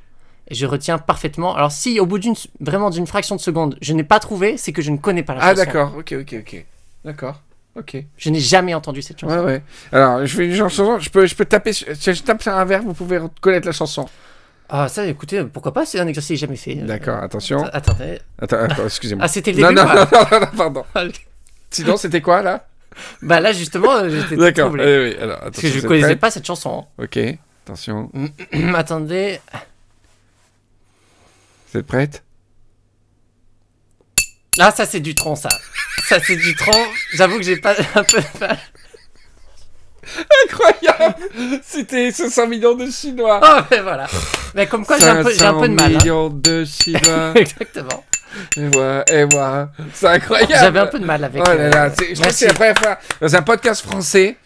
Et je retiens parfaitement. Alors, si au bout d'une vraiment d'une fraction de seconde, je n'ai pas trouvé, c'est que je ne connais pas la Ah, chanson. d'accord. Ok, ok, ok. D'accord. Ok. Je n'ai jamais entendu cette chanson. Ouais, ouais. Alors, je fais une chanson. Je peux, je peux taper. sur- Si je tape sur un verre, vous pouvez reconnaître la chanson. Ah, ça, écoutez, pourquoi pas C'est un exercice jamais fait. Euh, D'accord. Attention. Attendez. Attends, attends, excusez-moi. Ah, c'était le non, début non, quoi. non, non, non, pardon. Sinon, c'était quoi là? Bah là, justement, euh, j'étais D'accord. Oui, oui. Alors, Parce que je ne connaissais pas cette chanson. Ok. Attention. Attendez. Vous êtes prête? Ah, ça, c'est du tronc, ça. Ça, c'est du tronc. J'avoue que j'ai pas un peu de. Incroyable C'était 500 millions de Chinois Oh, mais voilà. Mais comme quoi, j'ai un, peu- un peu de mal. 500 hein. millions de Chinois. Exactement. et moi, et moi. C'est incroyable J'avais un peu de mal avec. Oh là là, euh, c'est- je merci. c'est la première fois dans un podcast français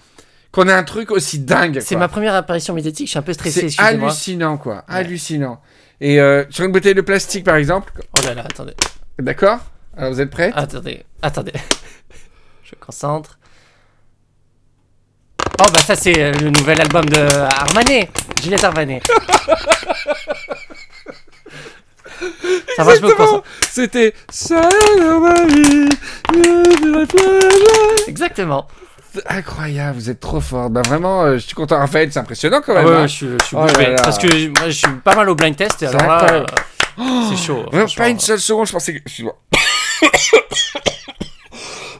qu'on a un truc aussi dingue. C'est ma première apparition médiatique, je suis un peu stressé, C'est hallucinant, quoi. Hallucinant. Et euh, sur une bouteille de plastique, par exemple, Oh là là, attendez. d'accord Alors, vous êtes prêts? Attendez, attendez. Je concentre. Oh bah ça c'est euh, le nouvel album de Armanet, Juliette Armanet. ça va, je me Exactement. concentre. C'était Seul dans ma vie. Exactement. Incroyable, vous êtes trop fort. Bah vraiment, euh, je suis content. Raphaël, c'est impressionnant quand Ah même. ouais, hein. ouais, je suis, je suis Oh là là. Parce que moi, je suis pas mal au blind test. Et alors là, euh, c'est chaud. Pas une seule seconde, je pensais que.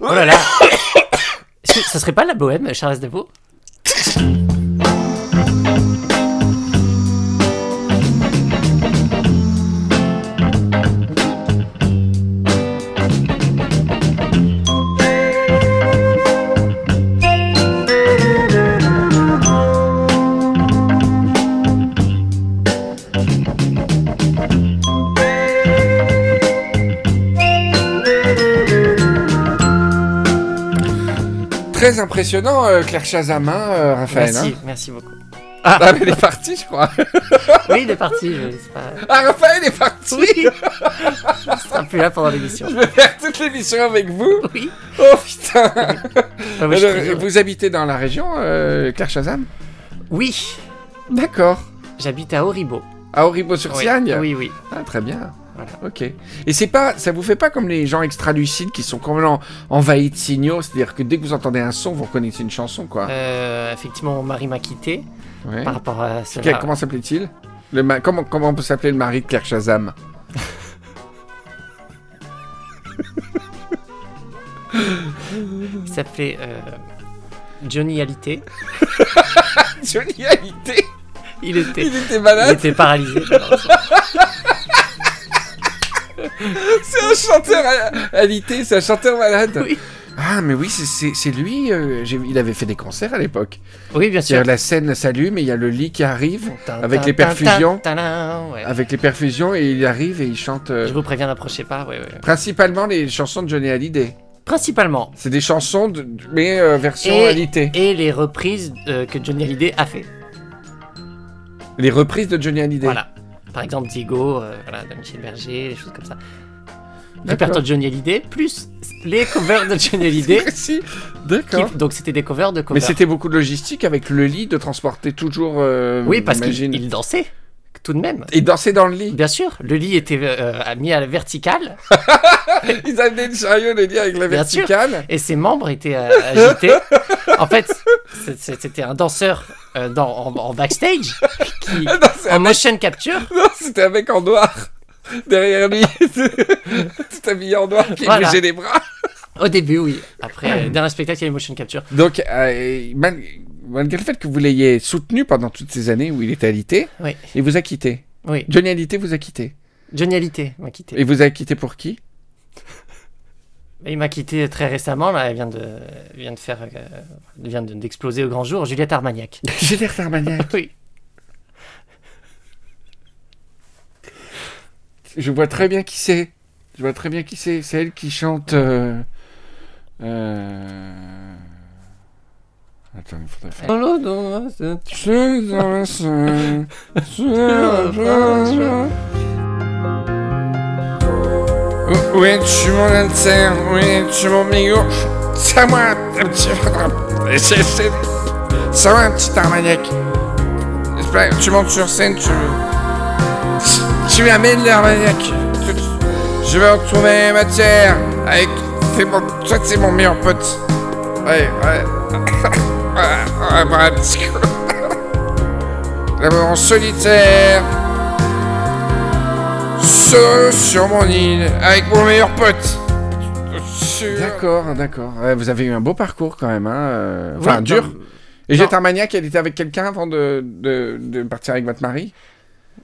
Oh là là. Ça serait pas la bohème, Charles Aznavour? Très impressionnant, euh, Claire Chazam, hein, euh, Raphaël. Merci, hein. merci beaucoup. Ah, mais elle est partie, je crois. Oui, il est parti. je- pas- Ah, Raphaël est parti. Oui Il sera plus là pendant l'émission. Je vais faire toute l'émission avec vous. Oui. Oh putain. Ah Alors, vous habitez dans la région, euh, Claire Chazam? Oui, D'accord. j'habite à Horibo. À Auribeau-sur-Siagne Oui, oui. Ah, très bien. Voilà. Ok. Et c'est pas, ça vous fait pas comme les gens extra-lucides qui sont complètement envahis de signaux, c'est-à-dire que dès que vous entendez un son, vous reconnaissez une chanson, quoi. Euh, effectivement, mon mari m'a quitté Ouais. par rapport à cela. Comment s'appelait-il? Le ma- comment, comment on peut s'appeler le mari de Claire Chazam Il s'appelait euh, Johnny Alité. Johnny Hallyday? Il était, Il était il malade était paralysé. C'est un chanteur Hallyday, c'est un chanteur malade Oui. Ah, mais oui, c'est- lui, euh, il avait fait des concerts à l'époque. Oui, bien sûr. a la scène s'allume et il y a le lit qui arrive, avec les perfusions. avec les perfusions, et il arrive et il chante euh, Je vous préviens, n'approchez pas. Ouais, ouais. principalement les chansons de Johnny Hallyday. Principalement. C'est des chansons, de, mais euh, version Et- Hallyday. Et les reprises euh, que Johnny Hallyday a fait. Les reprises de Johnny Hallyday. Voilà. Par exemple, Diego, euh, voilà, de Michel Berger, des choses comme ça. Répertoire de Johnny Hallyday, plus les covers de Johnny Hallyday. si, qui- d'accord. donc c'était des covers de Mais covers. c'était beaucoup de logistique avec le lit de transporter toujours. euh, Oui, parce qu'il dansait, tout de même. Il dansait dans le lit. Bien sûr, le lit était euh, mis à la verticale Ils amenaient le chariot, le lit avec la Bien sûr. verticale. et ses membres étaient euh, agités. En fait, c'était un danseur euh, dans, en, en backstage qui, non, en mec- motion capture. non, c'était un mec en noir. Derrière lui, tout habillé en noir, qui Voilà. bougeait les bras. Au début, oui. Après, euh, dernier spectacle, il y a les motion capture. Donc, euh, malgré le fait que vous l'ayez soutenu pendant toutes ces années où il était alité, Oui, il vous a quitté. oui. Johnny Hallyday vous a quitté. Johnny Hallyday m'a quitté. Et vous a quitté pour qui? Il m'a quitté très récemment, là, elle vient de, elle vient de faire, euh, elle vient de- d'exploser au grand jour, Juliette Armagnac. L'air Armagnac. Oui. Je vois très bien qui c'est. Je vois très bien qui c'est. C'est elle qui chante. euh, euh, Attends, il faudrait faire. Plage. Où- Où es-tu mon alter Où es-tu mon bigot C'est moi, un petit... C'est c'est- moi, un petit armagnac. Tu montes sur scène, tu... Tu m'amènes l'armagnac. Tu- Je vais retrouver matière avec... C'est mon... Toi, c'est mon meilleur pote. Ouais, ouais. D'abord en solitaire. Seul sur mon île avec mon meilleur pote. D'accord, d'accord. Vous avez eu un beau parcours quand même, hein. euh, Enfin, Oui, dur. non, Et un maniaque, elle était avec quelqu'un avant de, de, de partir avec votre mari?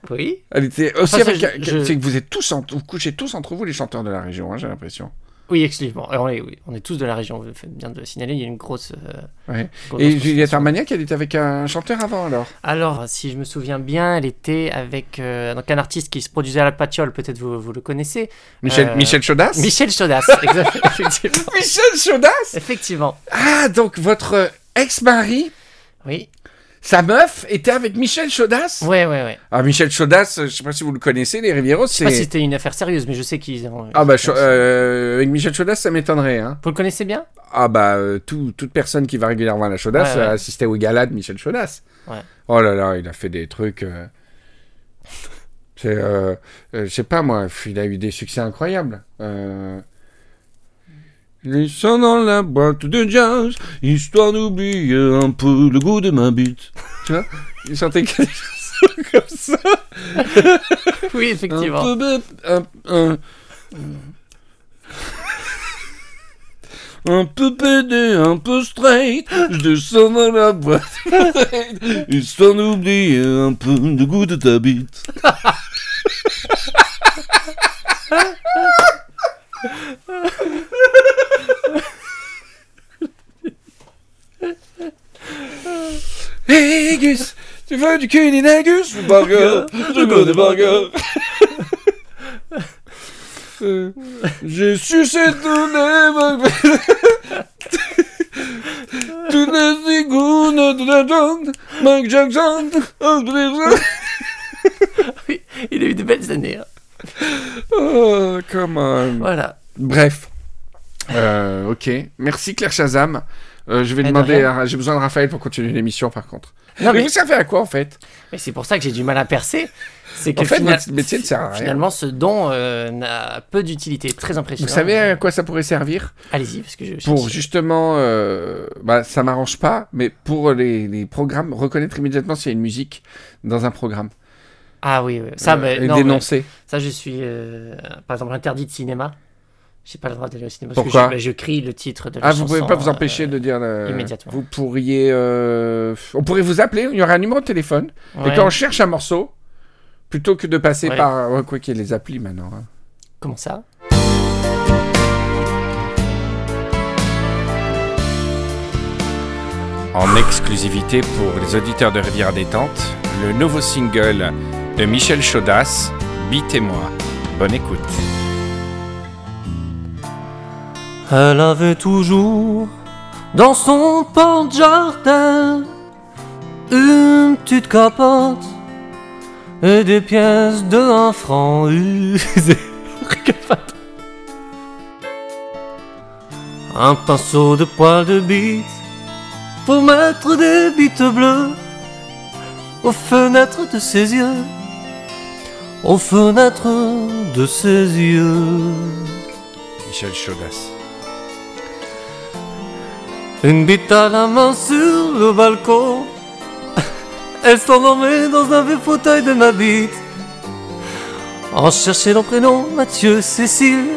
Oui. Elle était aussi Enfin, avec... C'est que vous êtes tous, en- vous couchez tous entre vous les chanteurs de la région, hein, j'ai l'impression. Oui, exclusivement. Alors, on, est, oui, on est tous de la région, vous faites bien de le signaler, il y a une grosse. euh, Ouais. grosse Et. Juliette Armagnac, elle était avec un chanteur avant alors Alors, si je me souviens bien, elle était avec euh, donc un artiste qui se produisait à la Patiole, peut-être vous, vous le connaissez. Michel, Euh, Michel Chaudas Michel Chaudas, effectivement. Michel Chaudas Effectivement. Ah, donc votre ex-mari, Oui. Sa meuf, était avec Michel Chaudas? Ouais, ouais, ouais. Ah, Michel Chaudas, euh, je sais pas si vous le connaissez, les Rivieros, Je sais pas si c'est... c'était une affaire sérieuse, mais je sais qu'ils ont. Ah bah, Cha- euh, avec Michel Chaudas, ça m'étonnerait, hein. Vous le connaissez bien? Ah bah, euh, tout- toute personne qui va régulièrement à la Chaudas Ouais, ouais. a assisté aux galas de Michel Chaudas. Ouais. Oh là là, il a fait des trucs... euh, C'est... euh, euh, je sais pas, moi, il a eu des succès incroyables. Euh, Laissons dans la boîte de jazz, histoire d'oublier un peu le goût de ma bite. Tu vois? Il chantait que des chansons comme ça. Oui, Un effectivement. peu bête, un, un, un peu pédé, un peu straight. Je descends dans la boîte, histoire d'oublier un peu le goût de ta bite. Hey Gus, tu veux du cunilingus ou burger? Je veux des burgers. Euh, J'ai sucé tous les tous les égouts de la jungle, Mike Jackson. Il a eu de belles années. hein. Oh, come on. Voilà. Bref. Euh, ok. Merci Claire Shazam. Euh, je vais Eh, de demander. à- J'ai besoin de Raphaël pour continuer l'émission, par contre. Non, mais vous servez à quoi en fait? Mais c'est pour ça que j'ai du mal à percer. C'est que En fait, final- votre métier ne sert à rien. finalement, ce don euh, n'a peu d'utilité. Très Vous impressionnant. savez à quoi ça pourrait servir? Allez-y, parce que je. Pour justement, euh, bah, ça m'arrange pas, mais pour les, les programmes, reconnaître immédiatement s'il y a une musique dans un programme. Ah oui, oui. ça, Euh, mais, non, mais dénoncer. ça, je suis, par exemple, interdit de cinéma. J'ai pas le droit d'aller au cinéma. parce que je, bah, je crie le titre de la Ah, vous chanson, pouvez pas vous euh, empêcher de dire. le- immédiatement. Vous pourriez. euh, On pourrait vous appeler, il y aurait un numéro de téléphone. Et ouais. quand on cherche un morceau, plutôt que de passer Ouais. par. ouais, quoi qu'il y ait les applis maintenant. hein. Comment ça? En exclusivité pour les auditeurs de Rivière Détente, le nouveau single de Michel Chaudas, Beat et moi. Bonne écoute. Elle avait toujours dans son porte-jardin une petite capote et des pièces de un franc usées. un pinceau de poil de bite pour mettre des bites bleues aux fenêtres de ses yeux, aux fenêtres de ses yeux. Michel Chaudas. Une bite à la main sur le balcon. Elle s'endormait dans un vieux fauteuil de ma bite. En cherchant le prénom Mathieu Cécile.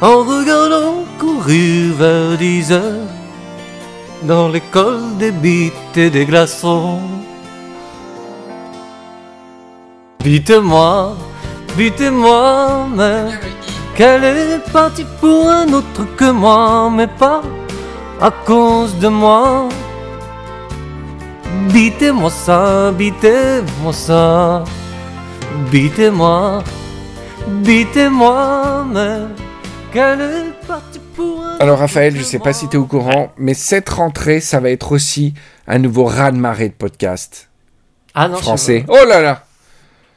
En regardant courir vers 10 heures. Dans l'école des bites et des glaçons. Bite-moi, bite-moi, mais qu'elle est partie pour un autre que moi, mais pas à cause de moi. Bitez-moi ça, bitez-moi ça, bitez-moi, bitez-moi, mais qu'elle est partie pour un Alors Raphaël, je autre sais pas si tu es au courant, mais cette rentrée, ça va être aussi un nouveau raz-de-marée de podcast Ah non, français. Oh là là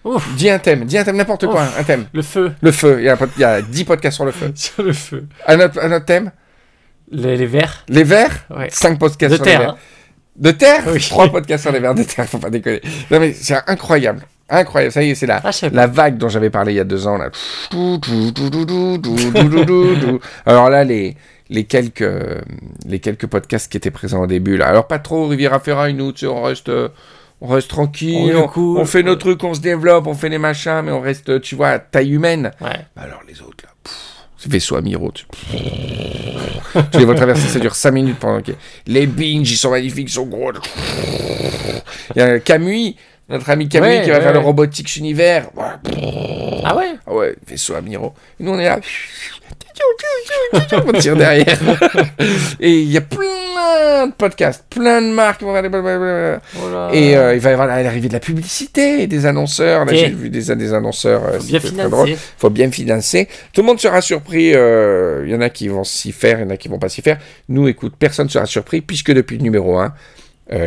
Ouf. Dis un thème, dis un thème, n'importe quoi, un thème. Le feu. Le feu, il y a, un pod- il y a 10 podcasts sur le feu. Sur le feu. Un autre, un autre thème? Les, les verres. Les verts Ouais. 5 podcasts De sur les terre. verts. hein. De terre Oui. 3 podcasts sur les verts de terre, faut pas déconner. Non mais c'est incroyable. Incroyable, ça y est, c'est la, Ah, la vague dont j'avais parlé il y a deux ans. Là. Alors là, les, les, quelques, euh, les quelques podcasts qui étaient présents au début. Là. Alors pas trop Riviera Ferraille, nous, tu sais, on reste... euh, On reste tranquille, On on, cool. on fait nos trucs, on se développe, on fait les machins, mais on reste, tu vois, à taille humaine. Ouais. Bah alors les autres là, pff, vaisseau Miro. Tu... tu les vois traverser, ça dure 5 minutes pendant que. Les binges, ils sont magnifiques, ils sont gros. Il y a Camus, notre ami Camus Ouais, qui va ouais, faire le. Robotics Univers. Ah ouais? Ah ouais, vaisseau Miro. Et nous on est là. On tire derrière. Et il y a plein de podcasts, plein de marques qui vont faire des. Oh. Et euh, il va y avoir l'arrivée de la publicité, des annonceurs. Là, j'ai vu des, des annonceurs. euh, Bien très drôle financé. faut bien financer. Tout le monde sera surpris. euh, Il y en a qui vont s'y faire, il y en a qui vont pas s'y faire. Nous, écoute, personne ne sera surpris puisque depuis le numéro 1,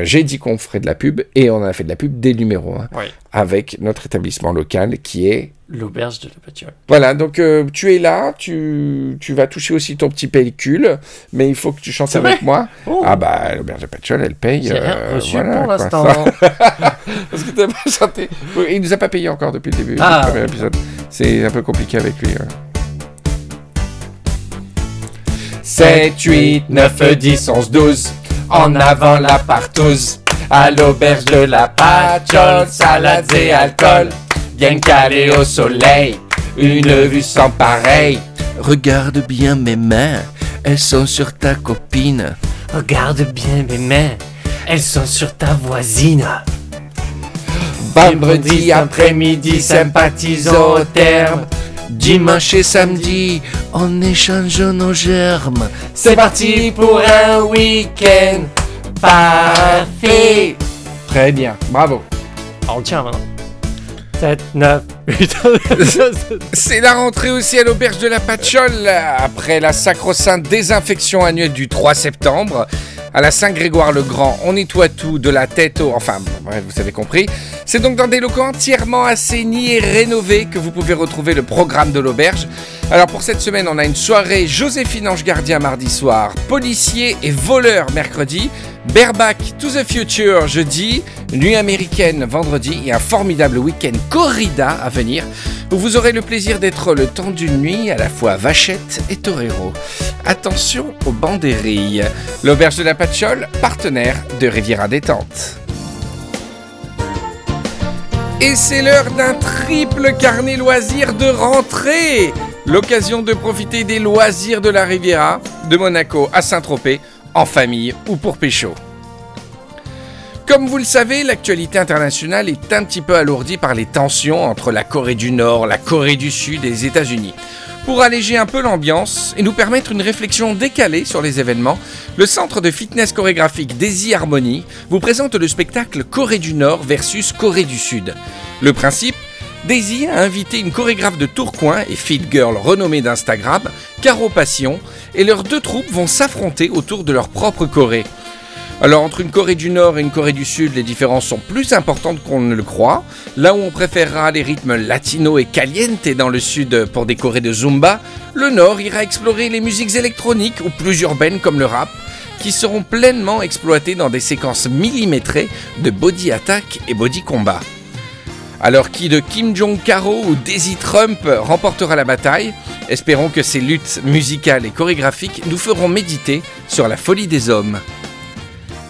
j'ai dit qu'on ferait de la pub et on a fait de la pub dès le numéro 1 Ouais. avec notre établissement local qui est. L'auberge de la pâture. Voilà, donc euh, tu es là, tu, tu vas toucher aussi ton petit pellicule, mais il faut que tu chantes avec moi. Oh. Ah bah, l'auberge de Patchol, elle paye. J'ai rien euh, reçu voilà, pour l'instant. Parce que t'as pas chanté. Il nous a pas payé encore depuis le début Ah. du premier épisode. C'est un peu compliqué avec lui. ouais. 7, 8, 9, 10, 11, 12. En avant la partouze. À l'auberge de la patchole, salades et alcool. Bien calé au soleil, une vue sans pareil. Regarde bien mes mains, elles sont sur ta copine. Regarde bien mes mains, elles sont sur ta voisine. Vendredi après-midi, sympathisons au terme. Dimanche et samedi, on échange nos germes. C'est parti pour un week-end parfait. Très bien, bravo. On tient maintenant. 7, 9, 8, C'est la rentrée aussi à l'auberge de la Patchole après la sacro-sainte désinfection annuelle du 3 septembre. À la Saint-Grégoire-le-Grand, on nettoie tout de la tête au... Enfin, vous avez compris. C'est donc dans des locaux entièrement assainis et rénovés que vous pouvez retrouver le programme de l'auberge. Alors pour cette semaine, on a une soirée Joséphine Ange Gardien mardi soir, policier et voleur mercredi, Bareback to the Future jeudi, nuit américaine vendredi et un formidable week-end corrida à venir où vous aurez le plaisir d'être le temps d'une nuit à la fois vachette et torero. Attention aux banderilles. L'auberge de la Patchole, partenaire de Riviera Détente. Et c'est l'heure d'un triple carnet loisirs de rentrée. L'occasion de profiter des loisirs de la Riviera, de Monaco à Saint-Tropez, en famille ou pour pécho. Comme vous le savez, l'actualité internationale est un petit peu alourdie par les tensions entre la Corée du Nord, la Corée du Sud et les États-Unis. Pour alléger un peu l'ambiance et nous permettre une réflexion décalée sur les événements, le centre de fitness chorégraphique Daisy Harmony vous présente le spectacle Corée du Nord versus Corée du Sud. Le principe Daisy a invité une chorégraphe de Tourcoing et fit girl renommée d'Instagram, Caro Passion, et leurs deux troupes vont s'affronter autour de leur propre Corée. Alors entre une Corée du Nord et une Corée du Sud, les différences sont plus importantes qu'on ne le croit. Là où on préférera les rythmes latino et caliente dans le Sud pour des Corées de Zumba, le Nord ira explorer les musiques électroniques ou plus urbaines comme le rap, qui seront pleinement exploitées dans des séquences millimétrées de body attack et body combat. Alors qui de Kim Jong-Caro ou Daisy Trump remportera la bataille? Espérons que ces luttes musicales et chorégraphiques nous feront méditer sur la folie des hommes.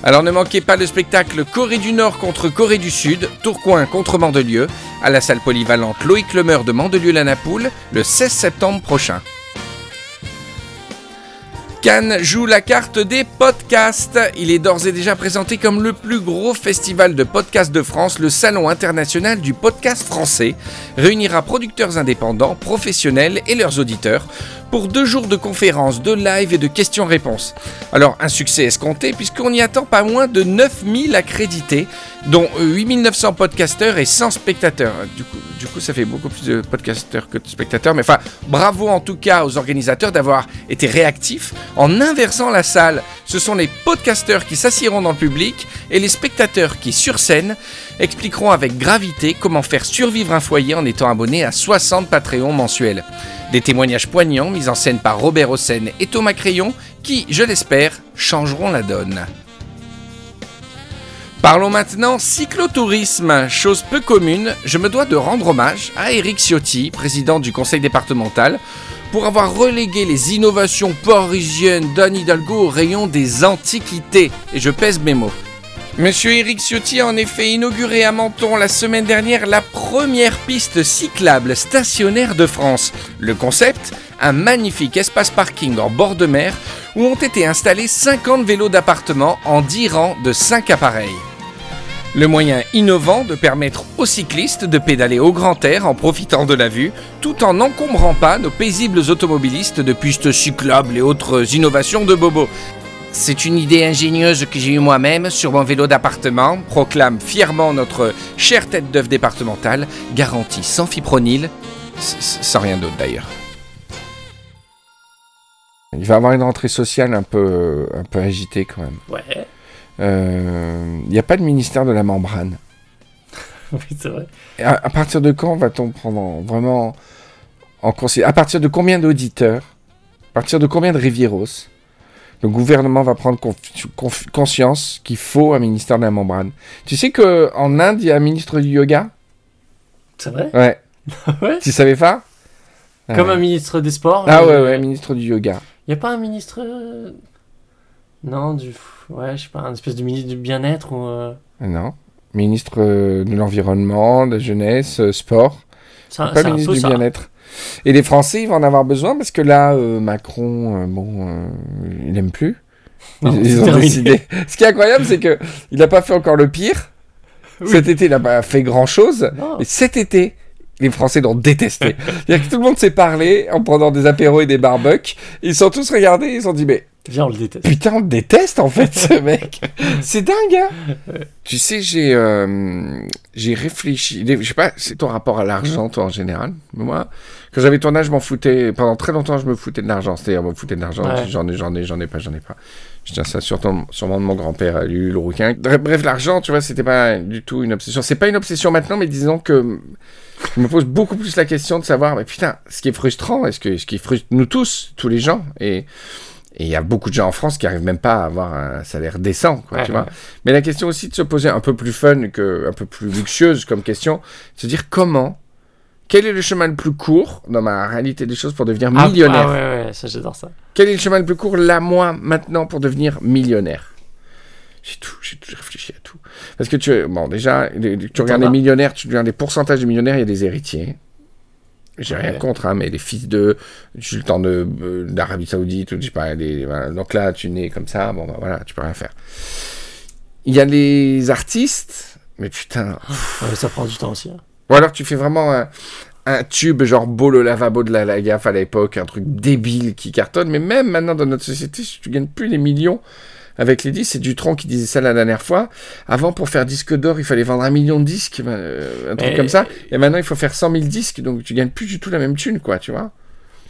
Alors ne manquez pas le spectacle Corée du Nord contre Corée du Sud, Tourcoing contre Mandelieu, à la salle polyvalente Loïc Lemeur de Mandelieu-la-Napoule, le 16 septembre prochain. Cannes joue la carte des podcasts. Il est d'ores et déjà présenté comme le plus gros festival de podcasts de France, le Salon international du podcast français, réunira producteurs indépendants, professionnels et leurs auditeurs pour deux jours de conférences, de live et de questions-réponses. Alors un succès escompté puisqu'on n'y attend pas moins de 9000 accrédités, dont 8900 podcasteurs et 100 spectateurs. Du coup, du coup, ça fait beaucoup plus de podcasteurs que de spectateurs, mais enfin, bravo en tout cas aux organisateurs d'avoir été réactifs en inversant la salle. Ce sont les podcasteurs qui s'assieront dans le public et les spectateurs qui, sur scène, expliqueront avec gravité comment faire survivre un foyer en étant abonné à 60 Patreons mensuels. Des témoignages poignants mis en scène par Robert Hossein et Thomas Crayon qui, je l'espère, changeront la donne. Parlons maintenant cyclotourisme. Chose peu commune, je me dois de rendre hommage à Eric Ciotti, président du conseil départemental, pour avoir relégué les innovations parisiennes d'Anne Hidalgo au rayon des antiquités. Et je pèse mes mots. Monsieur Eric Ciotti a en effet inauguré à Menton la semaine dernière la première piste cyclable stationnaire de France. Le concept Un magnifique espace parking en bord de mer où ont été installés 50 vélos d'appartement en 10 rangs de 5 appareils. Le moyen innovant de permettre aux cyclistes de pédaler au grand air en profitant de la vue, tout en n'encombrant pas nos paisibles automobilistes de pistes cyclables et autres innovations de Bobo. C'est une idée ingénieuse que j'ai eue moi-même sur mon vélo d'appartement, proclame fièrement notre chère tête d'œuvre départementale, garantie sans fipronil, sans rien d'autre d'ailleurs. Il va avoir une rentrée sociale un peu, un peu agitée quand même. Ouais, Il n'y a pas de ministère de la membrane. oui, c'est vrai. À, à partir de quand va-t-on prendre en- vraiment en considération À partir de combien d'auditeurs À partir de combien de Rivieros Le gouvernement va prendre conscience qu'il faut un ministère de la membrane? Tu sais qu'en Inde, il y a un ministre du yoga? C'est vrai? Ouais. Ouais. Tu savais pas? Comme Ouais. un ministre des Sports. Ah euh, ouais, ouais, ministre du yoga. Y a pas un ministre. Non, du. Ouais, je sais pas, un espèce de ministre du bien-être ou. euh, Non. Ministre euh, de l'Environnement, de la Jeunesse, euh, Sport. Un, pas ministre du ça. bien-être. Et les Français, ils vont en avoir besoin parce que là, euh, Macron, euh, bon, il aime plus. Non, ils, ont terminé. décidé. Ce qui est incroyable, c'est que il n'a pas fait encore le pire. Oui. Cet été, il n'a pas fait grand-chose. Et cet été, les Français l'ont détesté. C'est-à-dire que tout le monde s'est parlé en prenant des apéros et des barbecues. Ils sont tous regardés, ils se sont dit, mais Viens, on le déteste. Putain, on le déteste en fait, ce mec. C'est dingue, hein Tu sais, j'ai euh, j'ai réfléchi. Je sais pas, c'est ton rapport à l'argent, toi, en général. Mais Moi, quand j'avais ton âge, je m'en foutais. Pendant très longtemps, je me foutais de l'argent. C'est-à-dire, je me foutais de l'argent. Ouais. J'en ai, j'en ai, j'en ai pas, j'en ai pas. Je tiens ça surtout, sûrement de mon grand-père, à lui, le rouquin. Bref, bref, l'argent, tu vois, c'était pas du tout une obsession. C'est pas une obsession maintenant, mais disons que je me pose beaucoup plus la question de savoir, mais putain, ce qui est frustrant, est-ce que ce qui frustre nous tous, tous les gens, et et il y a beaucoup de gens en France qui arrivent même pas à avoir un salaire décent, quoi, Ouais, tu vois. ouais. Mais la question aussi de se poser un peu plus fun que, un peu plus luxueuse comme question, se dire comment, quel est le chemin le plus court dans ma réalité des choses pour devenir Ah, millionnaire Ah, ouais, ouais, ça, j'adore ça. Quel est le chemin le plus court là, moi, maintenant, pour devenir millionnaire? J'ai tout, j'ai tout réfléchi à tout. Parce que tu, bon, déjà, tu regardes les millionnaires, tu regardes les pourcentages de millionnaires, il y a des héritiers. J'ai rien Ouais. contre, hein, mais les fils de sultan de euh, d'Arabie Saoudite, ou je sais pas, voilà. donc là, tu nais comme ça, bon, bah voilà, tu peux rien faire. Il y a les artistes, mais putain, Ouais, ça prend du temps aussi. hein. ou alors tu fais vraiment un, un tube genre beau le lavabo de la, la gaffe à l'époque, un truc débile qui cartonne. Mais même maintenant dans notre société, si tu gagnes plus les millions avec les disques, c'est Dutron qui disait ça la dernière fois. Avant, pour faire disque d'or, il fallait vendre un million de disques, euh, un truc Mais- comme ça. Et maintenant, il faut faire 100 000 disques, donc tu gagnes plus du tout la même thune, quoi, tu vois.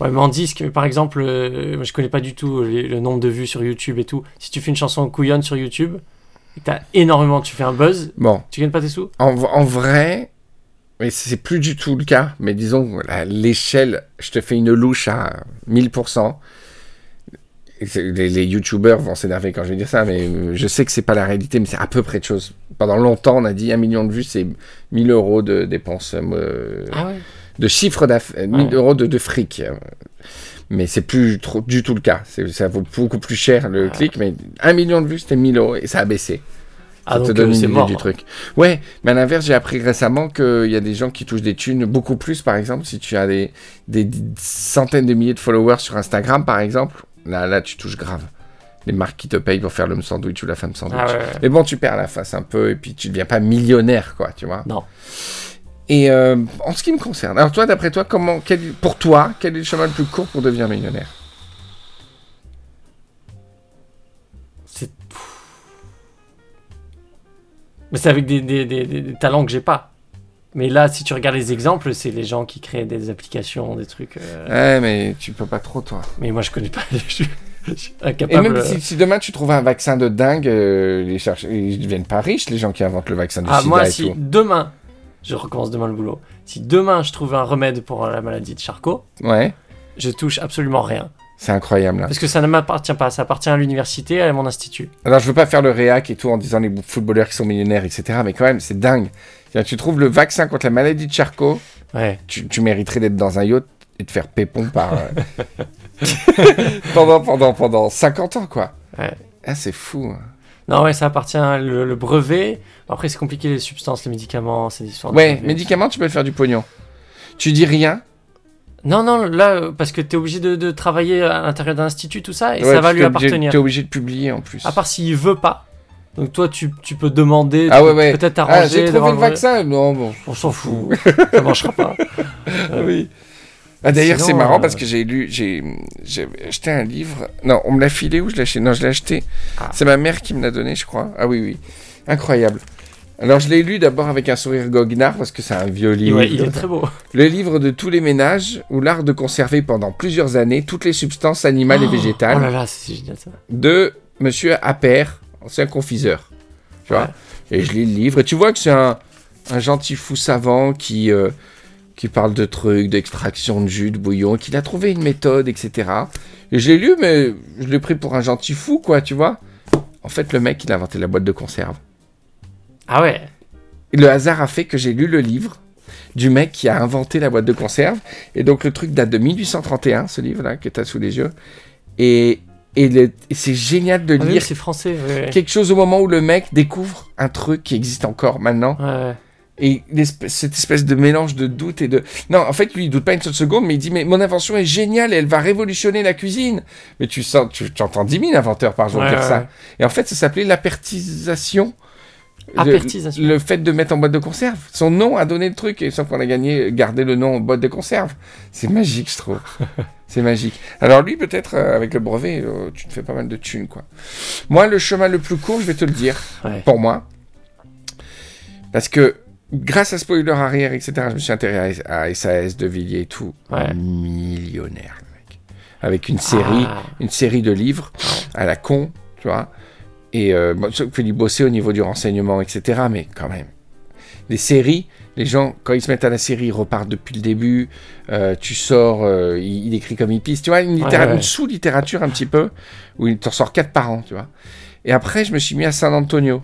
Ouais, mais en disque, par exemple, euh, je connais pas du tout les- le nombre de vues sur YouTube et tout. Si tu fais une chanson couillonne sur YouTube, t'as énormément, tu fais un buzz, Bon, tu gagnes pas tes sous? En, en vrai, mais c'est plus du tout le cas. Mais disons, l'échelle, je te fais une louche à 1000%. Les, les youtubeurs vont s'énerver quand je vais dire ça, mais euh, je sais que c'est pas la réalité, mais c'est à peu près de choses. Pendant longtemps, on a dit un million de vues, c'est 1000 euros de dépenses, euh, Ah ouais de chiffre d'affaires, 1000 Ouais. euros de, de fric. euh. Mais c'est plus trop, du tout le cas. Ça vaut beaucoup plus cher le clic, mais un million de vues, c'était 1000 euros et ça a baissé. Ah Ça donc te donne euh, une idée du truc. Ouais, mais à l'inverse, j'ai appris récemment qu'il y a des gens qui touchent des thunes beaucoup plus, par exemple, si tu as des, des centaines de milliers de followers sur Instagram, par exemple, là, là, tu touches grave. Les marques qui te payent pour faire l'homme sandwich ou la femme sandwich. Ah ouais, ouais. Mais bon, tu perds la face un peu et puis tu deviens pas millionnaire, quoi, tu vois. Non. Et euh, en ce qui me concerne, alors toi, d'après toi, comment, quel, pour toi, quel est le chemin le plus court pour devenir millionnaire? C'est. Mais c'est avec des, des, des- des- des talents que j'ai pas. Mais là, si tu regardes les exemples, c'est les gens qui créent des applications, des trucs. euh, Ouais, mais tu peux pas trop, toi. Mais moi, je connais pas. Je suis, je suis Et incapable. même si, si demain tu trouves un vaccin de dingue, euh, les chercheurs, ils deviennent pas riches, les gens qui inventent le vaccin du Ah, sida moi, et si tout. demain, je recommence demain le boulot. Si demain, je trouve un remède pour la maladie de Charcot, Ouais, je touche absolument rien. C'est incroyable. Là. Parce que ça ne m'appartient pas. Ça appartient à l'université, à mon institut. Alors je veux pas faire le réac et tout en disant les footballeurs qui sont millionnaires, etc. Mais quand même, c'est dingue. Tu trouves le vaccin contre la maladie de Charcot, Ouais. tu, tu mériterais d'être dans un yacht et de faire pépon par. euh, pendant, pendant, pendant 50 ans, quoi. Ouais. Ah, c'est fou. hein. Non, ouais, ça appartient à le, le brevet. Après, c'est compliqué, les substances, les médicaments, c'est des histoires Ouais, médicaments, tu peux faire du pognon. Tu dis rien. Non, non, là, euh, parce que t'es obligé de, de travailler à l'intérieur d'un institut, tout ça, et Ouais, ça va lui appartenir. T'es obligé de publier en plus. À part s'il veut pas. Donc toi, tu, tu peux demander, Ah tu ouais, ouais. peut-être Ah, arranger. j'ai trouvé le vaccin. Non, bon. On s'en fout. ça marchera pas. oui. Ah, D'ailleurs, c'est marrant euh, parce que j'ai lu, j'ai j'ai acheté un livre. Non, on me l'a filé ou je l'ai acheté? Non, je l'ai acheté. Ah. C'est ma mère qui me l'a donné, je crois. Ah oui, oui. Incroyable. Alors, je l'ai lu d'abord avec un sourire goguenard parce que c'est un vieux livre. Ouais, il est très beau. Le livre de tous les ménages ou l'art de conserver pendant plusieurs années toutes les substances animales et végétales Oh là là, c'est génial ça. de Monsieur Appert, ancien confiseur. Tu vois. Et je lis le livre. Et tu vois que c'est un, un gentil fou savant qui, euh, qui parle de trucs, d'extraction de jus, de bouillon, qu'il a trouvé une méthode, etc. Et je l'ai lu, mais je l'ai pris pour un gentil fou, quoi, tu vois. En fait, le mec, il a inventé la boîte de conserve. Ah ouais. Le hasard a fait que j'ai lu le livre du mec qui a inventé la boîte de conserve. Et donc, le truc date de 1831, ce livre-là, que tu as sous les yeux. Et, et, et c'est génial de Ah oui, lire c'est français. Ouais. quelque chose au moment où le mec découvre un truc qui existe encore maintenant. Ouais. Et cette espèce de mélange de doute et de... Non, en fait, lui, il doute pas une seule seconde, mais il dit, mais mon invention est géniale et elle va révolutionner la cuisine. Mais tu sens, tu, entends 10 000 inventeurs par jour dire ça. Et en fait, ça s'appelait l'apertisation. Le- Apertisation. Le, fait de mettre en boîte de conserve. Son nom a donné le truc, et sauf qu'on a gagné, gardé le nom en boîte de conserve. C'est magique, je trouve. C'est magique. Alors lui, peut-être, euh, avec le brevet, euh, tu te fais pas mal de thunes, quoi. Moi, le chemin le plus court, je vais te le dire, Ouais. pour moi. Parce que, grâce à Spoiler Arrière, etc., je me suis intéressé à, à SAS, De Villiers et tout. Ouais. Millionnaire, le mec. Avec une série, Ah. une série de livres à la con, tu vois. Et euh, bon, du bosser au niveau du renseignement, etc. Mais quand même. Les séries, les gens, quand ils se mettent à la série, ils repartent depuis le début. Euh, tu sors, euh, il, il écrit comme il pisse. Tu vois, une, littéra- Ouais, ouais. une sous-littérature un petit peu, où il t'en sort quatre par an, tu vois. Et après, je me suis mis à San Antonio.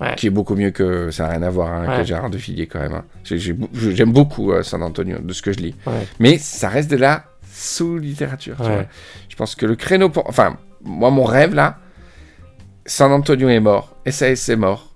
Ouais. Qui est beaucoup mieux que. Ça n'a rien à voir hein, avec Gérard de Villiers quand même. hein. J'aime beaucoup euh, San Antonio, de ce que je lis. Mais ça reste de la sous-littérature. tu Ouais. vois. Je pense que le créneau pour. Enfin, moi, mon rêve là, San Antonio est mort, SAS est mort.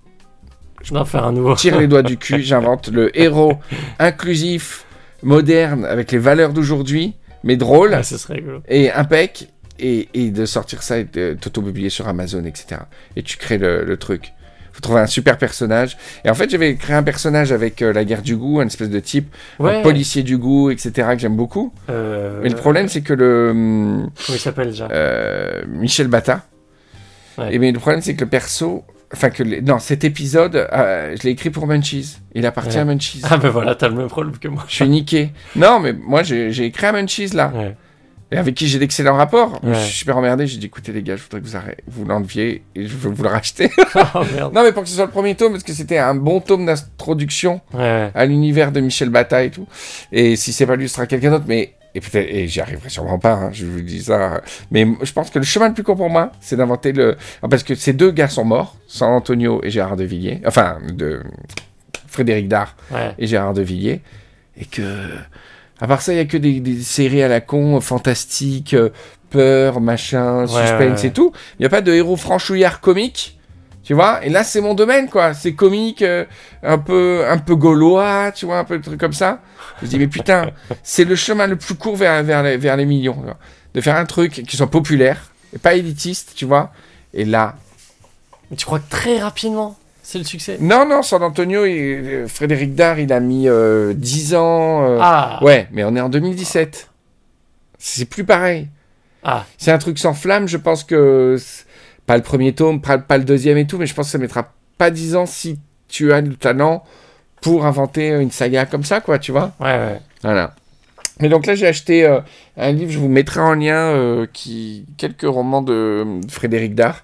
Je dois en faire un nouveau. Tire les doigts du cul, j'invente le héros inclusif, moderne, avec les valeurs d'aujourd'hui, mais drôle ce serait et impec, et, et de sortir ça et de t'auto-publier sur Amazon, etc. Et tu crées le, le truc. Faut trouver un super personnage. Et en fait, j'avais créé un personnage avec euh, la guerre du goût, un espèce de type, Ouais. un policier du goût, etc., que j'aime beaucoup. Euh, Mais le problème, c'est que le. hum, Comment il s'appelle déjà? euh, Michel Bata. Ouais. Et mais le problème, c'est que le perso. Enfin, que. les- Non, cet épisode, euh, je l'ai écrit pour Munchies. Il appartient Ouais. à Munchies. Ah ben voilà, t'as le même problème que moi. Je suis niqué. Non, mais moi, j'ai écrit à Munchies, là. Ouais. Et avec qui j'ai d'excellents rapports. Je suis super emmerdé. J'ai dit, écoutez, les gars, je voudrais que vous, arrêtez, vous l'enleviez et je veux vous le racheter. oh merde. non, mais pour que ce soit le premier tome, parce que c'était un bon tome d'introduction à l'univers de Michel Bata et tout. Et si c'est pas lui, ce sera quelqu'un d'autre. Mais et peut-être et j'y arriverai sûrement pas. hein, je vous dis ça. Mais je pense que le chemin le plus court pour moi, c'est d'inventer le ah, parce que ces deux gars sont morts, San Antonio et Gérard de Villiers. Enfin, de Frédéric Dard Ouais. et Gérard de Villiers. Et que à part ça, il y a que des, des séries à la con, fantastiques, euh, peur, machin, suspense ouais, ouais. et tout. Il n'y a pas de héros franchouillard comique. Tu vois, et là c'est mon domaine quoi, c'est comique, euh, un peu un peu gaulois, tu vois, un peu de trucs comme ça. Je me dis mais putain, c'est le chemin le plus court vers, vers, les, vers les millions, de faire un truc qui soit populaire et pas élitiste, tu vois. Et là, Mais tu crois que très rapidement, c'est le succès? Non non, San Antonio, et, euh, Frédéric Dard, il a mis euh, 10 ans. euh, Ah Ouais, mais on est en 2017. C'est plus pareil. Ah C'est un truc sans flamme, je pense que. Pas le premier tome, pas, pas le deuxième et tout, mais je pense que ça mettra pas 10 ans si tu as le talent pour inventer une saga comme ça, quoi, tu vois. Ouais, ouais. Voilà. Et donc là, j'ai acheté euh, un livre, je vous mettrai en lien, euh, qui... quelques romans de Frédéric Dard.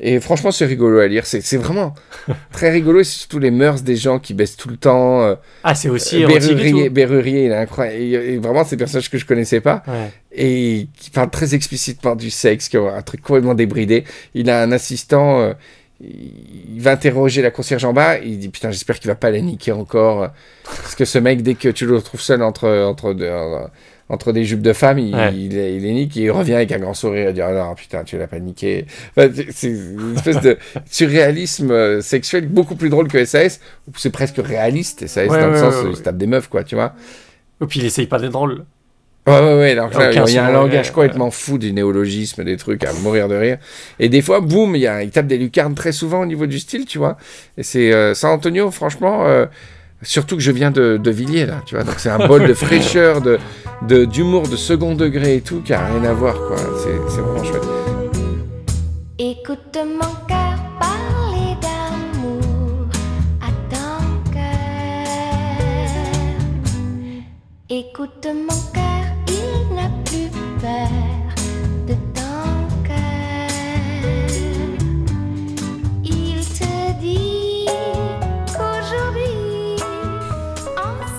Et franchement, c'est rigolo à lire. C'est vraiment très rigolo. Et c'est surtout les mœurs des gens qui baissent tout le temps. euh, Ah, c'est aussi et tout. Berrurier, il est incroyable. Et, et vraiment, c'est des personnages que je connaissais pas. Ouais. Et qui parle très explicitement du sexe, qui a un truc complètement débridé. Il a un assistant. euh, il va interroger la concierge en bas. Il dit Putain, j'espère qu'il va pas la niquer encore. euh, Parce que ce mec, dès que tu le retrouves seul entre, entre, deux- euh, entre des jupes de femmes, il, Ouais. il, il les nique et il revient avec un grand sourire et dire Ah non, putain, tu l'as pas niqué. Enfin, c'est- une espèce de surréalisme euh, sexuel beaucoup plus drôle que SAS, c'est presque réaliste. SAS, Ouais, dans le sens où il se tape des meufs, quoi, tu vois. Et puis il essaye pas d'être drôle. Ouais, ouais, ouais. Là, il y a un langage complètement fou, des néologismes, des trucs à mourir de rire. Et des fois, boum, il, y a, il tape des lucarnes très souvent au niveau du style, tu vois. Et c'est euh, San Antonio, franchement, euh, surtout que je viens de, de Villiers, là, tu vois. Donc c'est un bol de fraîcheur, de de- d'humour de, second degré et tout, qui a rien à voir, quoi. C'est vraiment chouette. Écoute mon cœur parler d'amour à ton cœur. Écoute mon cœur, il n'a plus peur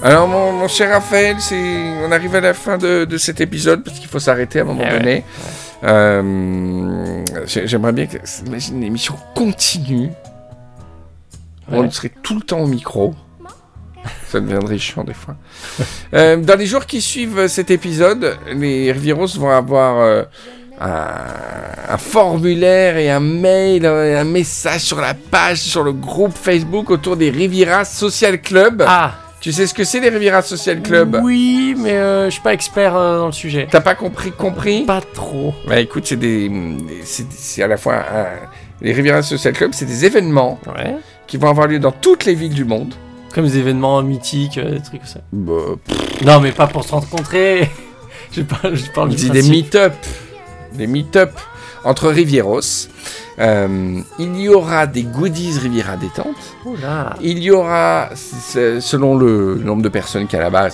Alors, mon, mon cher Raphaël, on arrive à la fin de, de cet épisode, parce qu'il faut s'arrêter à un moment Eh ouais. donné. Euh, j'ai- J'aimerais bien que imagine une émission continue. On serait tout le temps au micro. Ça deviendrait chiant des fois. Euh, dans les jours qui suivent cet épisode, les Riviros vont avoir euh, un, un formulaire et un mail, un message sur la page, sur le groupe Facebook autour des Riviera Social Club. Ah Tu sais ce que c'est les Riviera Social Club? Oui, mais euh, je suis pas expert euh, dans le sujet. T'as pas compris compris? Pas trop. Bah écoute, c'est des, c'est à la fois un- les Riviera Social Club, c'est des événements Ouais. qui vont avoir lieu dans toutes les villes du monde. Comme des événements mythiques, euh, des trucs comme ça. Bah, Non, mais pas pour se rencontrer. je parle, je parle du des meet-up, des meet-up entre Rivieros. Euh, il y aura des goodies Riviera détente. Il y aura, selon le nombre de personnes qu'il y a là-bas,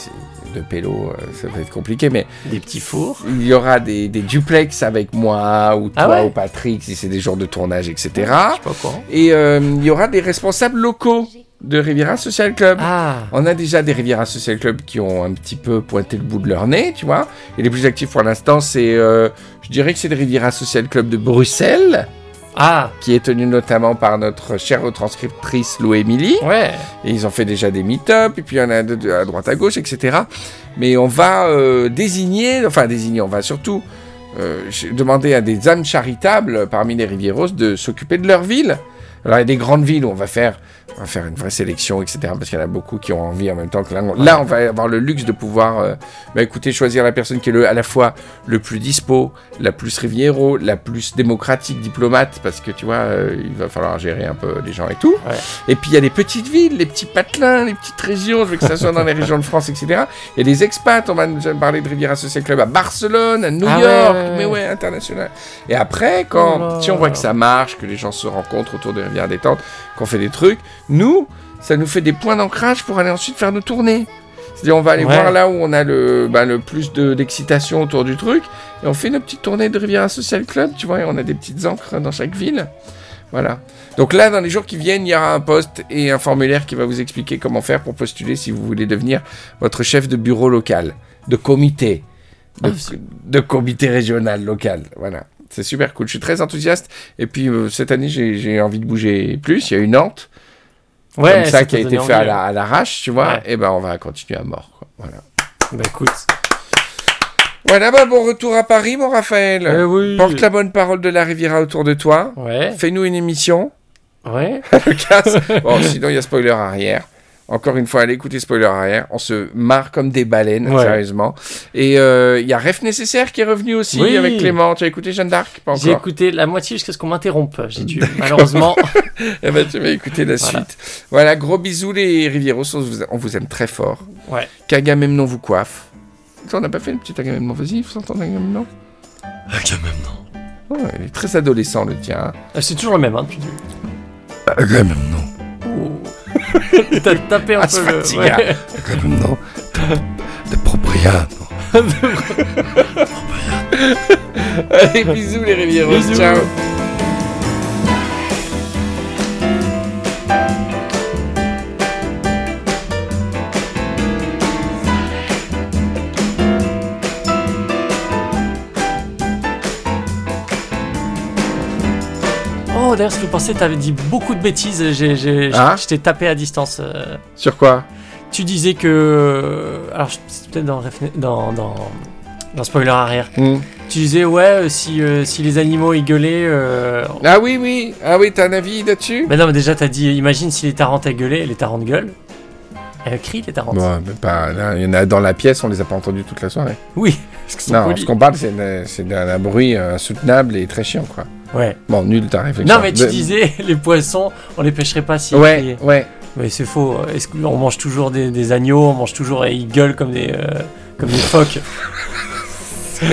de pélo, euh, ça va être compliqué, mais Des petits fours. il y aura des, des duplex avec moi ou toi Ah ouais ou Patrick si c'est des jours de tournage, etc. Je sais pas quoi. Et euh, il y aura des responsables locaux de Riviera Social Club. Ah. On a déjà des Riviera Social Club qui ont un petit peu pointé le bout de leur nez, tu vois. Et les plus actifs pour l'instant, c'est, euh, je dirais que c'est le Riviera Social Club de Bruxelles, Ah. qui est tenu notamment par notre chère retranscriptrice Lou Emily. Ouais. Et ils ont fait déjà des meet-up, et puis il y en a de, de- à droite à gauche, etc. Mais on va euh, désigner, enfin désigner, on va surtout euh, demander à des âmes charitables parmi les Rivieros de s'occuper de leur ville. Alors il y a des grandes villes où on va faire, on va faire une vraie sélection, etc. Parce qu'il y en a beaucoup qui ont envie en même temps que là. On, là, on va avoir le luxe de pouvoir, euh, bah, écoutez, choisir la personne qui est le, à la fois le plus dispo, la plus Riviero, la plus démocratique, diplomate, parce que tu vois, euh, il va falloir gérer un peu les gens et tout. Ouais. Et puis il y a les petites villes, les petits patelins, les petites régions, je veux que ça soit dans les régions de France, etc. Il y a des expats, on va parler de Riviera Social Club à Barcelone, à New Ah York, ouais, ouais. mais ouais, international. Et après, quand, Oh si on voit que ça marche, que les gens se rencontrent autour de Riviera Détente, qu'on fait des trucs, nous, ça nous fait des points d'ancrage pour aller ensuite faire nos tournées. C'est-à-dire, on va aller Ouais. voir là où on a le, bah, le plus de- d'excitation autour du truc, et on fait nos petites tournées de Riviera Social Club, tu vois, et on a des petites encres dans chaque ville. Voilà. Donc là, dans les jours qui viennent, il y aura un poste et un formulaire qui va vous expliquer comment faire pour postuler si vous voulez devenir votre chef de bureau local, de comité, de, Ah, de comité régional local. Voilà. C'est super cool. Je suis très enthousiaste. Et puis euh, cette année, j'ai envie de bouger plus. Il y a une Nantes Ouais. comme ça qui a été fait à envie, la- à l'arrache, tu vois. Ouais. Et ben on va continuer à mort. quoi. Voilà. Bah écoute. Voilà, bah, bon retour à Paris, mon Raphaël. Eh oui. Porte la bonne parole de la Riviera autour de toi. Ouais. Fais-nous une émission. Ouais. Bon, sinon, il y a spoiler arrière. Encore une fois, allez écouter spoiler arrière. On se marre comme des baleines, Ouais. sérieusement. Et euh, il y a Ref Nécessaire qui est revenu aussi Oui. avec Clément. Tu as écouté Jeanne d'Arc? Pas J'ai écouté la moitié jusqu'à ce qu'on m'interrompe. J'ai dû malheureusement. Eh ben, tu vas écouter la Voilà. suite. Voilà, gros bisous les Rivieros. On vous, on vous aime très fort. Ouais. Qu'Agamemnon vous coiffe. Ça, on n'a pas fait le petit Agamemnon. Vas-y, vous entendez Agamemnon Oh, Il est très adolescent, le tien. Ah, C'est toujours le même, hein, depuis. Agamemnon, T'as tapé un peu le. ouais. Agamemnon, de Propriano. Allez, bisous les Rivieros. Ciao. D'ailleurs, ce que je pensais, t'avais dit beaucoup de bêtises. J'ai, j'ai, Ah. je t'ai tapé à distance. euh. Sur quoi? Tu disais que. Alors, je- c'est peut-être dans, dans, dans, dans Spoiler arrière. Hmm. Tu disais, ouais, euh, si, euh, si les animaux y gueulaient. euh, Ah oui, oui. Ah oui, t'as un avis là-dessus? Mais non, mais déjà, t'as dit, imagine si les tarantes elles gueulaient, les tarantes gueulent. Elles crient, les tarantes. Bon, mais pas. là, Il y en a dans la pièce, on les a pas entendus toute la soirée. Oui, parce Non, ce qu'on parle, c'est d'un bruit euh, insoutenable et très chiant, quoi. Ouais. Bon, nul ta réflexion. Non, mais tu De- disais, les poissons, on les pêcherait pas si. Ouais, ouais. Mais c'est faux. Est-ce qu'on mange toujours des, des agneaux On mange toujours et ils gueulent comme des, euh, comme des phoques.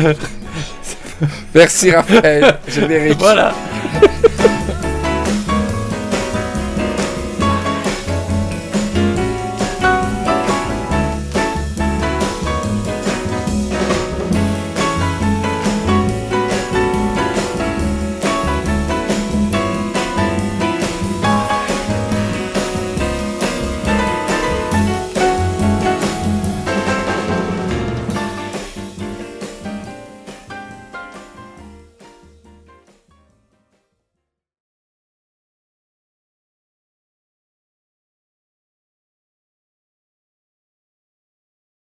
Merci Raphaël. Générique. voilà.